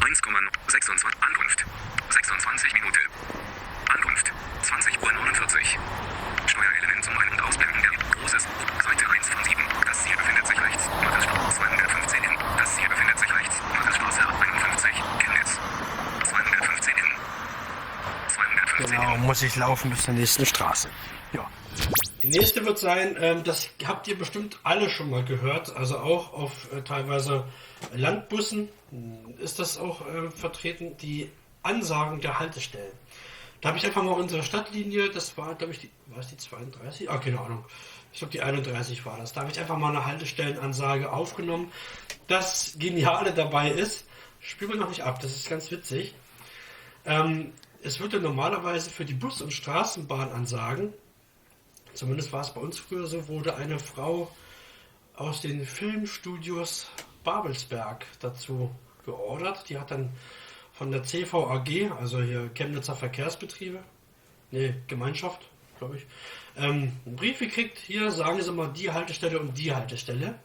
[SPEAKER 6] 1,26 Ankunft. 26 Minuten. Ankunft 20 Uhr 49. Steuerelement zum Ein- und Ausblenden der Großes. Seite 1 von 7. Das Ziel befindet sich rechts. Mittelstraße 215 hin. Das Ziel befindet sich rechts. Mittelstraße 51. Chemnitz. 215 hin. 215
[SPEAKER 4] Genau, hin. Muss ich laufen bis zur nächsten Straße. Ja. Die nächste wird sein, ähm, das habt ihr bestimmt alle schon mal gehört, also auch auf äh, teilweise Landbussen ist das auch äh, vertreten, die Ansagen der Haltestellen. Da habe ich einfach mal unsere Stadtlinie, das war, glaube ich, die, war es die 32? Ah, keine Ahnung. Ich glaube, die 31 war das. Da habe ich einfach mal eine Haltestellenansage aufgenommen. Das Geniale dabei ist, spielen wir noch nicht ab, das ist ganz witzig. Ähm, es wird ja normalerweise für die Bus- und Straßenbahnansagen, zumindest war es bei uns früher so, wurde eine Frau aus den Filmstudios Babelsberg dazu geordert. Die hat dann von der CVAG, also hier Chemnitzer Verkehrsbetriebe, nee, Gemeinschaft, glaube ich, ähm, einen Brief gekriegt, hier sagen Sie mal die Haltestelle und die Haltestelle.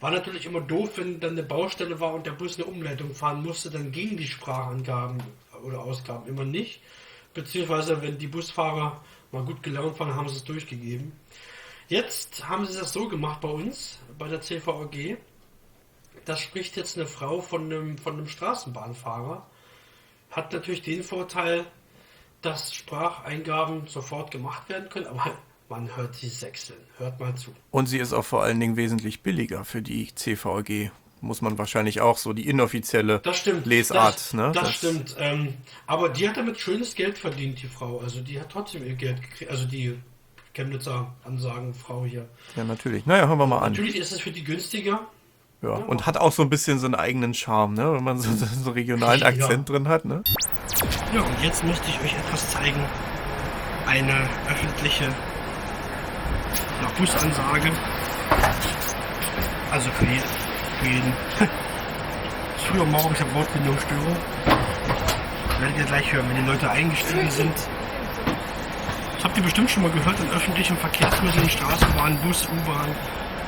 [SPEAKER 4] War natürlich immer doof, wenn dann eine Baustelle war und der Bus eine Umleitung fahren musste, dann gingen die Sprachangaben oder Ausgaben immer nicht. Beziehungsweise, wenn die Busfahrer mal gut gelaunt waren, haben sie es durchgegeben. Jetzt haben sie das so gemacht bei uns, bei der CVAG, das spricht jetzt eine Frau von einem, von einem Straßenbahnfahrer. Hat natürlich den Vorteil, dass Spracheingaben sofort gemacht werden können, aber man hört sie sechseln. Hört mal zu.
[SPEAKER 1] Und sie ist auch vor allen Dingen wesentlich billiger für die CVG. Muss man wahrscheinlich auch so die inoffizielle
[SPEAKER 4] Das.
[SPEAKER 1] Lesart.
[SPEAKER 4] Das,
[SPEAKER 1] ne?
[SPEAKER 4] das, stimmt. Ähm, aber die hat damit schönes Geld verdient, die Frau. Also die hat trotzdem ihr Geld gekriegt. Also die Chemnitzer Ansagenfrau hier.
[SPEAKER 1] Ja, natürlich. Naja, hören wir mal an.
[SPEAKER 4] Natürlich ist es für die günstiger.
[SPEAKER 1] Ja, und hat auch so ein bisschen so einen eigenen Charme, ne? wenn man so, so einen regionalen Akzent
[SPEAKER 4] Ja.
[SPEAKER 1] drin hat. Ne?
[SPEAKER 4] Ja, und jetzt möchte ich euch etwas zeigen. Eine öffentliche ja, Busansage. Also für jeden. Jeden. Früher morgen, ich habe Wortbindungsstörung. Werdet ihr gleich hören, wenn die Leute eingestiegen sind. Das habt ihr bestimmt schon mal gehört in öffentlichen Verkehrsmitteln, Straßenbahn, Bus, U-Bahn,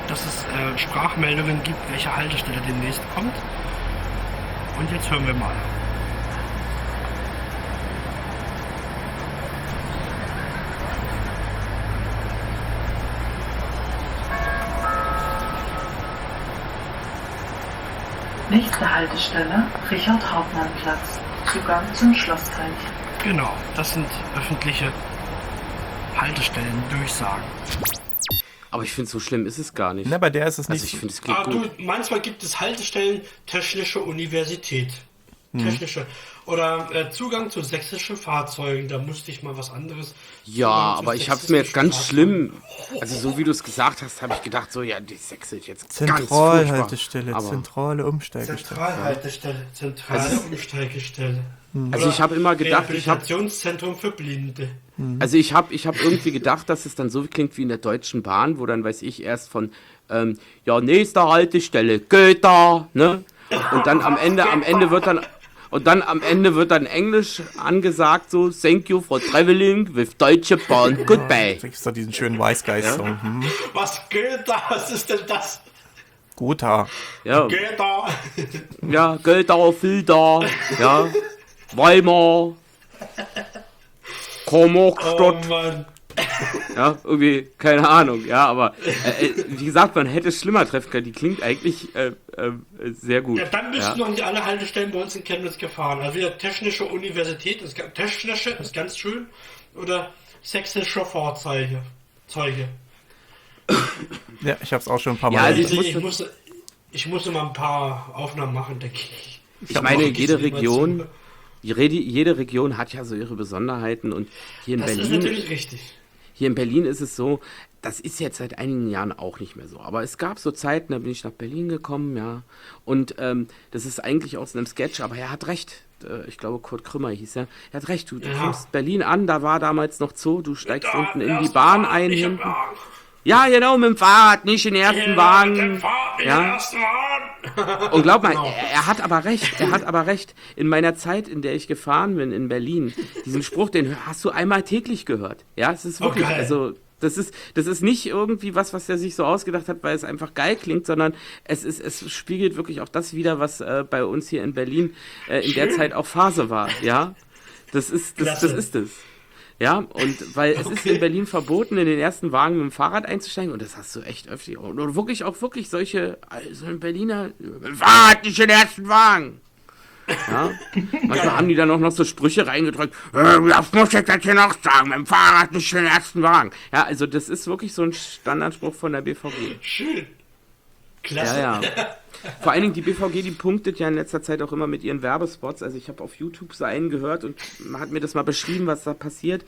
[SPEAKER 4] dass es äh, Sprachmeldungen gibt, welche Haltestelle demnächst kommt. Und jetzt hören wir mal.
[SPEAKER 7] Nächste Haltestelle Richard-Hauptmann-Platz. Zugang zum Schlossteich.
[SPEAKER 4] Genau, das sind öffentliche Haltestellen, Durchsagen.
[SPEAKER 3] Aber ich finde, so schlimm ist es gar nicht.
[SPEAKER 1] Na, bei der ist es nicht.
[SPEAKER 3] also ich finde, es klingt
[SPEAKER 4] Ah, du,
[SPEAKER 3] gut.
[SPEAKER 4] manchmal gibt es Haltestellen Technische Universität. Technische. Oder äh, Zugang zu sächsischen Fahrzeugen, da musste ich mal was anderes.
[SPEAKER 3] Ja, aber ich habe es mir jetzt ganz
[SPEAKER 4] Fahrzeugen.
[SPEAKER 3] schlimm. Also so wie du es gesagt hast, habe ich gedacht, so ja, die sächselt jetzt ganz
[SPEAKER 1] Zentralhaltestelle, zentrale Umsteigestelle.
[SPEAKER 4] Zentralhaltestelle, zentrale
[SPEAKER 3] Also-
[SPEAKER 4] Umsteigestelle.
[SPEAKER 3] also ich habe immer gedacht, ich habe
[SPEAKER 4] Rehabilitationszentrum für Blinde.
[SPEAKER 3] Also ich habe ich hab irgendwie gedacht, dass es dann so klingt wie in der Deutschen Bahn, wo dann weiß ich erst von ähm, ja nächste Haltestelle Goethe, ne? Und dann am Ende am Ende wird dann und dann am Ende wird dann Englisch angesagt so Thank you for traveling with Deutsche Bahn. Goodbye.
[SPEAKER 1] Da gibt's doch diesen schönen Weißgeist-Song. Hm.
[SPEAKER 4] Was geht da? Was ist denn das?
[SPEAKER 1] Gotha.
[SPEAKER 3] Ja,
[SPEAKER 4] da?
[SPEAKER 3] ja Goethe, Filter, ja Weimar,
[SPEAKER 4] Oh
[SPEAKER 3] Komokstadt.
[SPEAKER 4] Mann.
[SPEAKER 3] Ja, irgendwie, keine Ahnung, ja, aber äh, äh, wie gesagt, man hätte es schlimmer treffen können. Die klingt eigentlich äh, äh, sehr gut.
[SPEAKER 4] Ja, dann bist
[SPEAKER 3] ja.
[SPEAKER 4] du noch nicht alle Haltestellen bei uns in Chemnitz gefahren. Also wieder Technische Universität, ist, Technische ist ganz schön. Oder Sächsische Fahrzeuge. Zeuge.
[SPEAKER 1] Ja, ich habe es auch schon ein paar
[SPEAKER 3] Ja,
[SPEAKER 1] Mal
[SPEAKER 3] also
[SPEAKER 1] gesehen.
[SPEAKER 4] Also ich,
[SPEAKER 3] musste-
[SPEAKER 4] muss, ich muss mal ein paar Aufnahmen machen, denke ich.
[SPEAKER 3] Ich meine,
[SPEAKER 4] auch
[SPEAKER 3] jede Region, jede, jede Region hat ja so ihre Besonderheiten und hier in
[SPEAKER 4] Das ist
[SPEAKER 3] Berlin,
[SPEAKER 4] natürlich richtig.
[SPEAKER 3] Hier in Berlin ist es so, das ist jetzt seit einigen Jahren auch nicht mehr so. Aber es gab so Zeiten, da bin ich nach Berlin gekommen, ja. Und ähm, das ist eigentlich aus einem Sketch, aber er hat recht. Äh, Ich glaube, Kurt Krümmer hieß er. Er hat recht, du, du
[SPEAKER 4] Ja.
[SPEAKER 3] kommst Berlin an, da war damals noch Zoo, du steigst
[SPEAKER 4] Da,
[SPEAKER 3] unten in die Bahn ein hinten. Ja, genau, mit dem Fahrrad, nicht in den ersten
[SPEAKER 4] Ja,
[SPEAKER 3] Wagen.
[SPEAKER 4] Fahrrad,
[SPEAKER 3] Ja.
[SPEAKER 4] den ersten Wagen.
[SPEAKER 3] Und glaub mal,
[SPEAKER 4] Genau.
[SPEAKER 3] er, er hat aber recht, er hat aber recht. In meiner Zeit, in der ich gefahren bin in Berlin, diesen Spruch, den hast du einmal täglich gehört. Ja, es ist
[SPEAKER 4] Oh,
[SPEAKER 3] wirklich,
[SPEAKER 4] geil.
[SPEAKER 3] also das ist, das ist nicht irgendwie was, was er sich so ausgedacht hat, weil es einfach geil klingt, sondern es ist, es spiegelt wirklich auch das wieder, was äh, bei uns hier in Berlin äh, in der
[SPEAKER 4] Schön.
[SPEAKER 3] Zeit auch Phase war. Ja, das ist, das, das ist es. Ja, und weil es ist
[SPEAKER 4] Okay.
[SPEAKER 3] in Berlin verboten, in den ersten Wagen mit dem Fahrrad einzusteigen. Und das hast du echt öfter. Und wirklich auch wirklich solche, also in Berliner, mit dem Fahrrad nicht in den ersten Wagen. Ja, manchmal haben die dann auch noch so Sprüche reingedrückt. Äh, das muss ich jetzt hier noch sagen, mit dem Fahrrad nicht in den ersten Wagen. Ja, also das ist wirklich so ein Standardspruch von der BVG.
[SPEAKER 4] Schön. Klasse.
[SPEAKER 3] Ja, ja. Vor allen Dingen die BVG, die punktet ja in letzter Zeit auch immer mit ihren Werbespots. Also ich habe auf YouTube so einen gehört und man hat mir das mal beschrieben, was da passiert.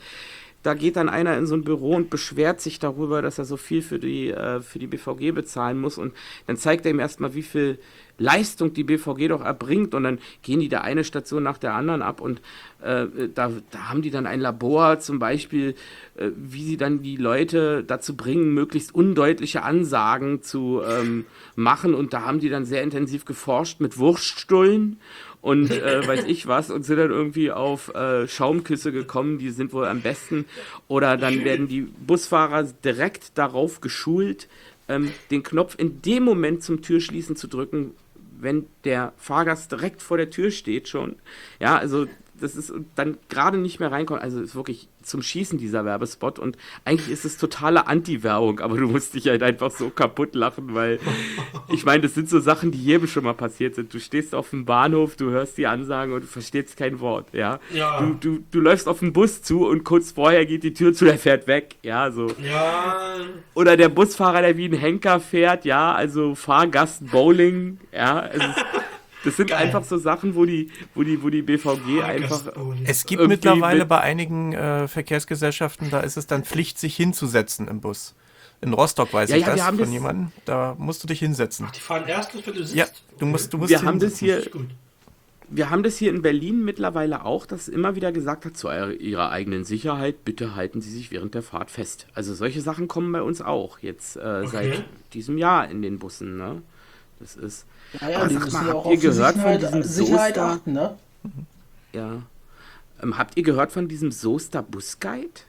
[SPEAKER 3] Da geht dann einer in so ein Büro und beschwert sich darüber, dass er so viel für die, äh, für die BVG bezahlen muss. Und dann zeigt er ihm erstmal, wie viel Leistung die BVG doch erbringt. Und dann gehen die da eine Station nach der anderen ab. Und äh, da, da haben die dann ein Labor zum Beispiel, äh, wie sie dann die Leute dazu bringen, möglichst undeutliche Ansagen zu ähm, machen. Und da haben die dann sehr intensiv geforscht mit Wurststullen und äh, weiß ich was und sind dann irgendwie auf äh, Schaumküsse gekommen, die sind wohl am besten. Oder dann werden die Busfahrer direkt darauf geschult, ähm, den Knopf in dem Moment zum Türschließen zu drücken, wenn der Fahrgast direkt vor der Tür steht schon. Ja, also das ist dann gerade nicht mehr reinkommt. Also ist wirklich zum Schießen dieser Werbespot und eigentlich ist es totale Anti-Werbung, aber du musst dich halt einfach so kaputt lachen, weil ich meine, das sind so Sachen, die jedem schon mal passiert sind. Du stehst auf dem Bahnhof, du hörst die Ansagen und du verstehst kein Wort, ja.
[SPEAKER 4] Ja.
[SPEAKER 3] Du, du, du läufst auf den Bus zu und kurz vorher geht die Tür zu, der fährt weg, ja, so.
[SPEAKER 4] Ja,
[SPEAKER 3] Oder der Busfahrer, der wie ein Henker fährt, ja, also Fahrgast Bowling, ja, es ist, das sind
[SPEAKER 4] Geil.
[SPEAKER 3] einfach so Sachen, wo die, wo die, wo die BVG einfach
[SPEAKER 4] Fahrgastbowling.
[SPEAKER 1] Es gibt mittlerweile
[SPEAKER 3] mit-
[SPEAKER 1] bei einigen äh, Verkehrsgesellschaften, da ist es dann Pflicht, sich hinzusetzen im Bus. In Rostock weiß
[SPEAKER 3] Ja,
[SPEAKER 1] ich
[SPEAKER 3] ja,
[SPEAKER 1] das
[SPEAKER 3] haben
[SPEAKER 1] von
[SPEAKER 3] das-
[SPEAKER 1] jemandem. Da musst du dich hinsetzen.
[SPEAKER 4] Die fahren erst wenn du sitzt.
[SPEAKER 1] Ja, du musst, du musst
[SPEAKER 3] Wir haben das
[SPEAKER 1] hinsetzen.
[SPEAKER 3] hier, wir haben das hier in Berlin mittlerweile auch, dass immer wieder gesagt hat, zu ihrer eigenen Sicherheit, bitte halten Sie sich während der Fahrt fest. Also solche Sachen kommen bei uns auch jetzt äh, seit diesem Jahr in den Bussen, ne? Das ist,
[SPEAKER 2] Ja, ja,
[SPEAKER 3] Aber
[SPEAKER 2] die
[SPEAKER 3] sag
[SPEAKER 2] müssen
[SPEAKER 3] mal,
[SPEAKER 2] ja
[SPEAKER 3] habt
[SPEAKER 2] auch
[SPEAKER 3] ihr
[SPEAKER 2] auf
[SPEAKER 3] gehört von
[SPEAKER 2] Sicherheit,
[SPEAKER 3] diesem
[SPEAKER 2] Sicherheit
[SPEAKER 3] Soester?
[SPEAKER 2] achten, ne?
[SPEAKER 3] ja. Ähm, habt ihr gehört von diesem Soester Busguide?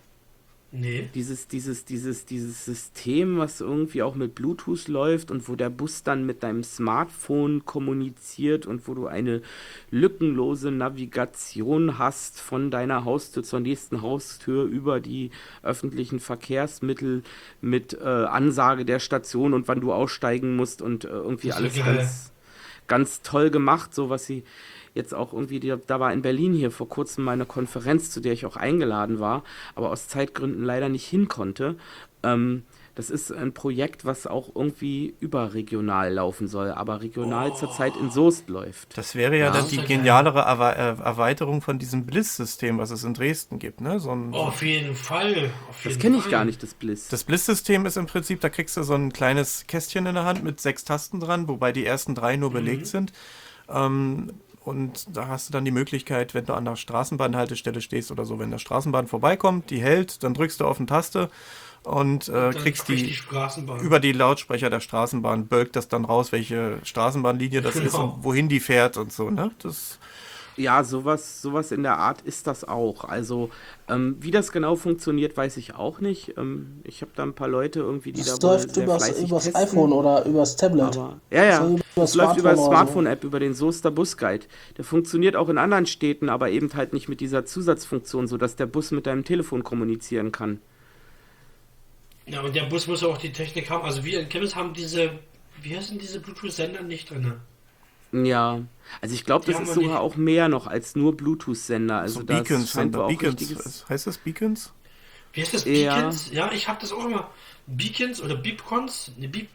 [SPEAKER 4] Nee.
[SPEAKER 3] Dieses, dieses, dieses, dieses System, was irgendwie auch mit Bluetooth läuft und wo der Bus dann mit deinem Smartphone kommuniziert und wo du eine lückenlose Navigation hast von deiner Haustür zur nächsten Haustür über die öffentlichen Verkehrsmittel mit äh, Ansage der Station und wann du aussteigen musst und äh, irgendwie alles
[SPEAKER 4] geil.
[SPEAKER 3] ganz, ganz toll gemacht, so was sie jetzt auch irgendwie, die, da war in Berlin hier vor kurzem mal eine Konferenz, zu der ich auch eingeladen war, aber aus Zeitgründen leider nicht hin konnte. Ähm, das ist ein Projekt, was auch irgendwie überregional laufen soll, aber regional zurzeit in Soest läuft.
[SPEAKER 1] Das wäre ja,
[SPEAKER 3] Ja.
[SPEAKER 1] dann die genialere Erwe Erweiterung von diesem Bliss-System, was es in Dresden gibt. Ne? So ein,
[SPEAKER 4] Oh, auf jeden Fall. Auf
[SPEAKER 3] Das
[SPEAKER 4] jeden
[SPEAKER 3] kenne ich gar nicht, das Bliss.
[SPEAKER 1] Das Bliss-System ist im Prinzip, da kriegst du so ein kleines Kästchen in der Hand mit sechs Tasten dran, wobei die ersten drei nur belegt sind. Ähm, und da hast du dann die Möglichkeit, wenn du an der Straßenbahnhaltestelle stehst oder so, wenn der Straßenbahn vorbeikommt, die hält, dann drückst du auf eine Taste und äh, kriegst die,
[SPEAKER 4] Straßenbahn.
[SPEAKER 1] über die Lautsprecher der Straßenbahn, bölkt das dann raus, welche Straßenbahnlinie das ist
[SPEAKER 4] Genau.
[SPEAKER 1] und wohin die fährt und so. Ne? Das,
[SPEAKER 3] Ja, sowas, sowas in der Art ist das auch. Also, ähm, wie das genau funktioniert, weiß ich auch nicht. Ähm, ich habe da ein paar Leute irgendwie, die
[SPEAKER 2] Das
[SPEAKER 3] da
[SPEAKER 2] läuft
[SPEAKER 3] sehr
[SPEAKER 2] übers,
[SPEAKER 3] fleißig
[SPEAKER 2] übers
[SPEAKER 3] testen.
[SPEAKER 2] iPhone oder übers Tablet.
[SPEAKER 3] Aber, ja, ja.
[SPEAKER 2] So über
[SPEAKER 3] Das läuft über
[SPEAKER 2] so.
[SPEAKER 3] Smartphone-App, über den Soester Busguide. Der funktioniert auch in anderen Städten, aber eben halt nicht mit dieser Zusatzfunktion, sodass der Bus mit deinem Telefon kommunizieren kann.
[SPEAKER 4] Ja, und der Bus muss auch die Technik haben. Also wir in Chemnitz haben diese, wie heißen diese Bluetooth-Sender nicht drin?
[SPEAKER 3] Ja, also ich glaube, das ist sogar
[SPEAKER 4] nicht.
[SPEAKER 3] auch mehr noch als nur Bluetooth-Sender. Also
[SPEAKER 1] so
[SPEAKER 3] das
[SPEAKER 1] Beacons,
[SPEAKER 3] scheint auch
[SPEAKER 1] Beacons.
[SPEAKER 3] richtiges-
[SPEAKER 1] Heißt das Beacons?
[SPEAKER 4] Wie heißt das?
[SPEAKER 3] Ja.
[SPEAKER 4] Beacons? Ja, ich habe das auch immer. Beacons oder Beepcons? Ne, Beep,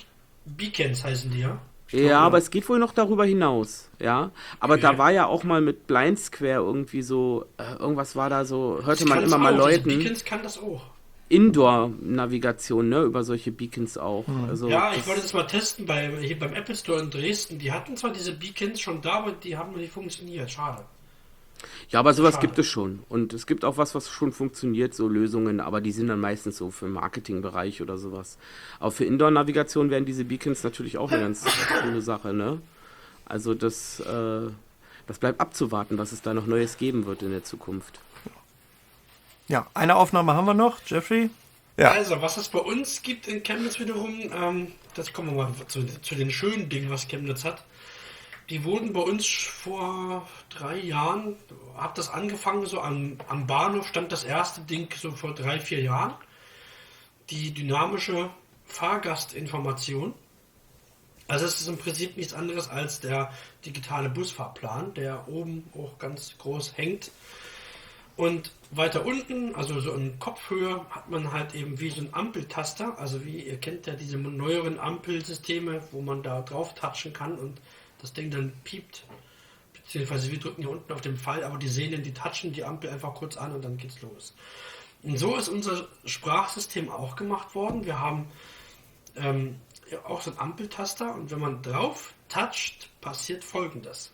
[SPEAKER 4] Beacons heißen die, ja? Ich
[SPEAKER 3] Ja,
[SPEAKER 4] glaube,
[SPEAKER 3] aber es geht wohl noch darüber hinaus, ja. Aber
[SPEAKER 4] Okay.
[SPEAKER 3] da war ja auch mal mit Blind Square irgendwie so, äh, irgendwas war da so, hörte man immer
[SPEAKER 4] das
[SPEAKER 3] mal
[SPEAKER 4] auch. Diese
[SPEAKER 3] Leuten,
[SPEAKER 4] Beacons kann das auch.
[SPEAKER 3] Indoor-Navigation, ne, über solche Beacons auch. Also,
[SPEAKER 4] Ja, ich wollte das mal testen bei, hier beim Apple Store in Dresden. Die hatten zwar diese Beacons schon da, aber die haben nicht funktioniert. Schade.
[SPEAKER 3] Ja, aber sowas
[SPEAKER 4] Schade.
[SPEAKER 3] gibt es schon. Und es gibt auch was, was schon funktioniert, so Lösungen, aber die sind dann meistens so für den Marketingbereich oder sowas. Aber für Indoor-Navigation wären diese Beacons natürlich auch eine ganz coole Sache, ne? Also das, äh, das bleibt abzuwarten, was es da noch Neues geben wird in der Zukunft.
[SPEAKER 1] Ja, eine Aufnahme haben wir noch, Jeffrey. Ja.
[SPEAKER 4] Also, was es bei uns gibt in Chemnitz wiederum, ähm, das kommen wir mal zu, zu den schönen Dingen, was Chemnitz hat. Die wurden bei uns vor drei Jahren, hat das angefangen, so am, am Bahnhof stand das erste Ding so vor drei, vier Jahren. Die dynamische Fahrgastinformation. Also es ist im Prinzip nichts anderes als der digitale Busfahrplan, der oben auch ganz groß hängt. Und weiter unten, also so in Kopfhöhe, hat man halt eben wie so ein Ampeltaster. Also wie ihr kennt ja diese neueren Ampelsysteme, wo man da drauf touchen kann und das Ding dann piept. Beziehungsweise wir drücken hier unten auf den Pfeil, aber die Sehnen, die touchen die Ampel einfach kurz an und dann geht's los. Und so ist unser Sprachsystem auch gemacht worden. Wir haben ähm, auch so ein Ampeltaster und wenn man drauf toucht, passiert folgendes.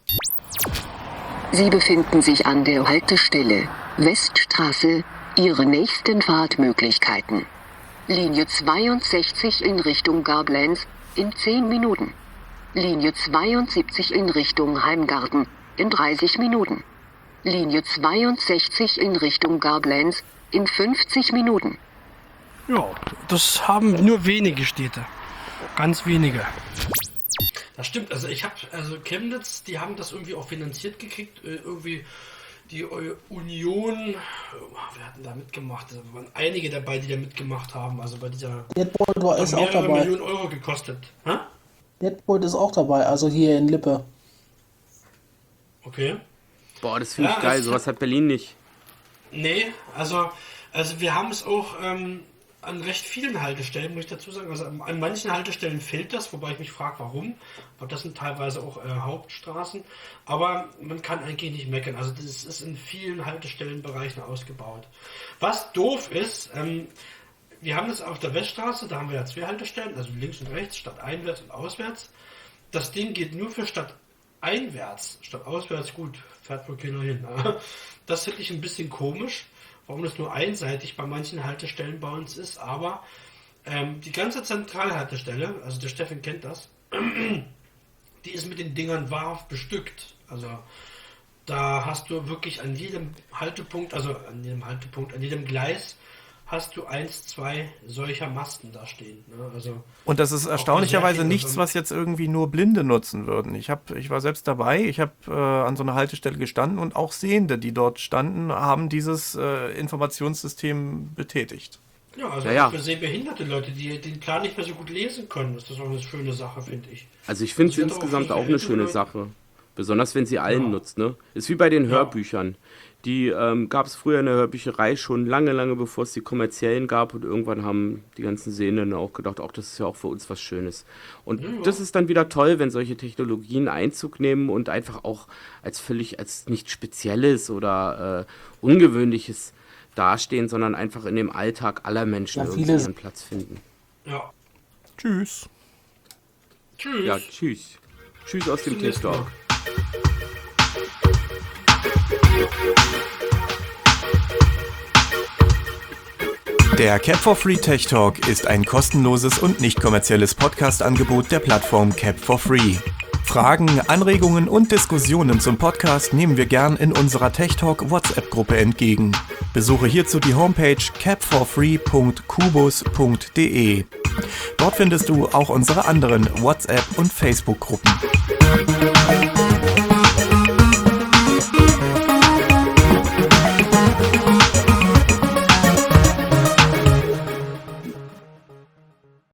[SPEAKER 8] Sie befinden sich an der Haltestelle Weststraße. Ihre nächsten Fahrtmöglichkeiten. Linie 62 in Richtung Gablenz in 10 Minuten. Linie 72 in Richtung Heimgarten in 30 Minuten. Linie 62 in Richtung Gablenz in 50 Minuten.
[SPEAKER 4] Ja, das haben nur wenige Städte. Ganz wenige. Das stimmt, also ich habe, also Chemnitz, die haben das irgendwie auch finanziert gekriegt, äh, irgendwie die Union, wir hatten da mitgemacht, da waren einige dabei, die da mitgemacht haben, also bei dieser
[SPEAKER 2] Deadpool war ist auch dabei.
[SPEAKER 4] Millionen Euro gekostet. Ha?
[SPEAKER 2] Deadpool ist auch dabei, also hier in Lippe.
[SPEAKER 4] Okay.
[SPEAKER 3] Boah, das finde ich geil, sowas hat Berlin nicht.
[SPEAKER 4] Nee, also, also wir haben es auch ähm, an recht vielen Haltestellen, muss ich dazu sagen. Also an manchen Haltestellen fehlt das, wobei ich mich frage, warum. Aber das sind teilweise auch äh, Hauptstraßen. Aber man kann eigentlich nicht meckern. Also das ist in vielen Haltestellenbereichen ausgebaut. Was doof ist, ähm, wir haben das auf der Weststraße, da haben wir ja zwei Haltestellen, also links und rechts, statt einwärts und auswärts. Das Ding geht nur für Stadt einwärts, statt auswärts, gut, fährt wohl keiner hin. Das finde ich ein bisschen komisch warum das nur einseitig bei manchen Haltestellen bei uns ist, aber ähm, die ganze Zentralhaltestelle, also der Steffen kennt das, die ist mit den Dingern wahrhaft bestückt. Also da hast du wirklich an jedem Haltepunkt, also an jedem Haltepunkt, an jedem Gleis hast du eins, zwei solcher Masten da stehen. Ne? Also
[SPEAKER 1] und das ist erstaunlicherweise nichts, was jetzt irgendwie nur Blinde nutzen würden. Ich hab, ich war selbst dabei, ich habe äh, an so einer Haltestelle gestanden und auch Sehende, die dort standen, haben dieses äh, Informationssystem betätigt.
[SPEAKER 4] Ja, also
[SPEAKER 3] ja, ja.
[SPEAKER 4] für sehbehinderte Leute, die den Plan nicht mehr so gut lesen können, ist das auch eine schöne Sache, finde ich.
[SPEAKER 3] Also ich finde es insgesamt auch, auch eine schöne. Sache. Besonders wenn sie allen ja. nutzt, ne? Ist wie bei den Hörbüchern. Die ähm, gab es früher in der Hörbücherei schon lange, lange bevor es die kommerziellen gab und irgendwann haben die ganzen Sehenden auch gedacht, auch das ist ja auch für uns was Schönes. Und ja. das ist dann wieder toll, wenn solche Technologien Einzug nehmen und einfach auch als völlig, als nicht Spezielles oder äh, Ungewöhnliches dastehen, sondern einfach in dem Alltag aller Menschen ja, irgendwie ihren Platz finden.
[SPEAKER 4] Ja.
[SPEAKER 1] Tschüss.
[SPEAKER 3] Tschüss. Ja, tschüss. Tschüss aus dem TikTok.
[SPEAKER 9] Der Cap for Free Tech Talk ist ein kostenloses und nicht kommerzielles Podcast-Angebot der Plattform Cap for Free. Fragen, Anregungen und Diskussionen zum Podcast nehmen wir gern in unserer Tech Talk WhatsApp-Gruppe entgegen. Besuche hierzu die Homepage capforfree.kubus.de. Dort findest du auch unsere anderen WhatsApp- und Facebook-Gruppen.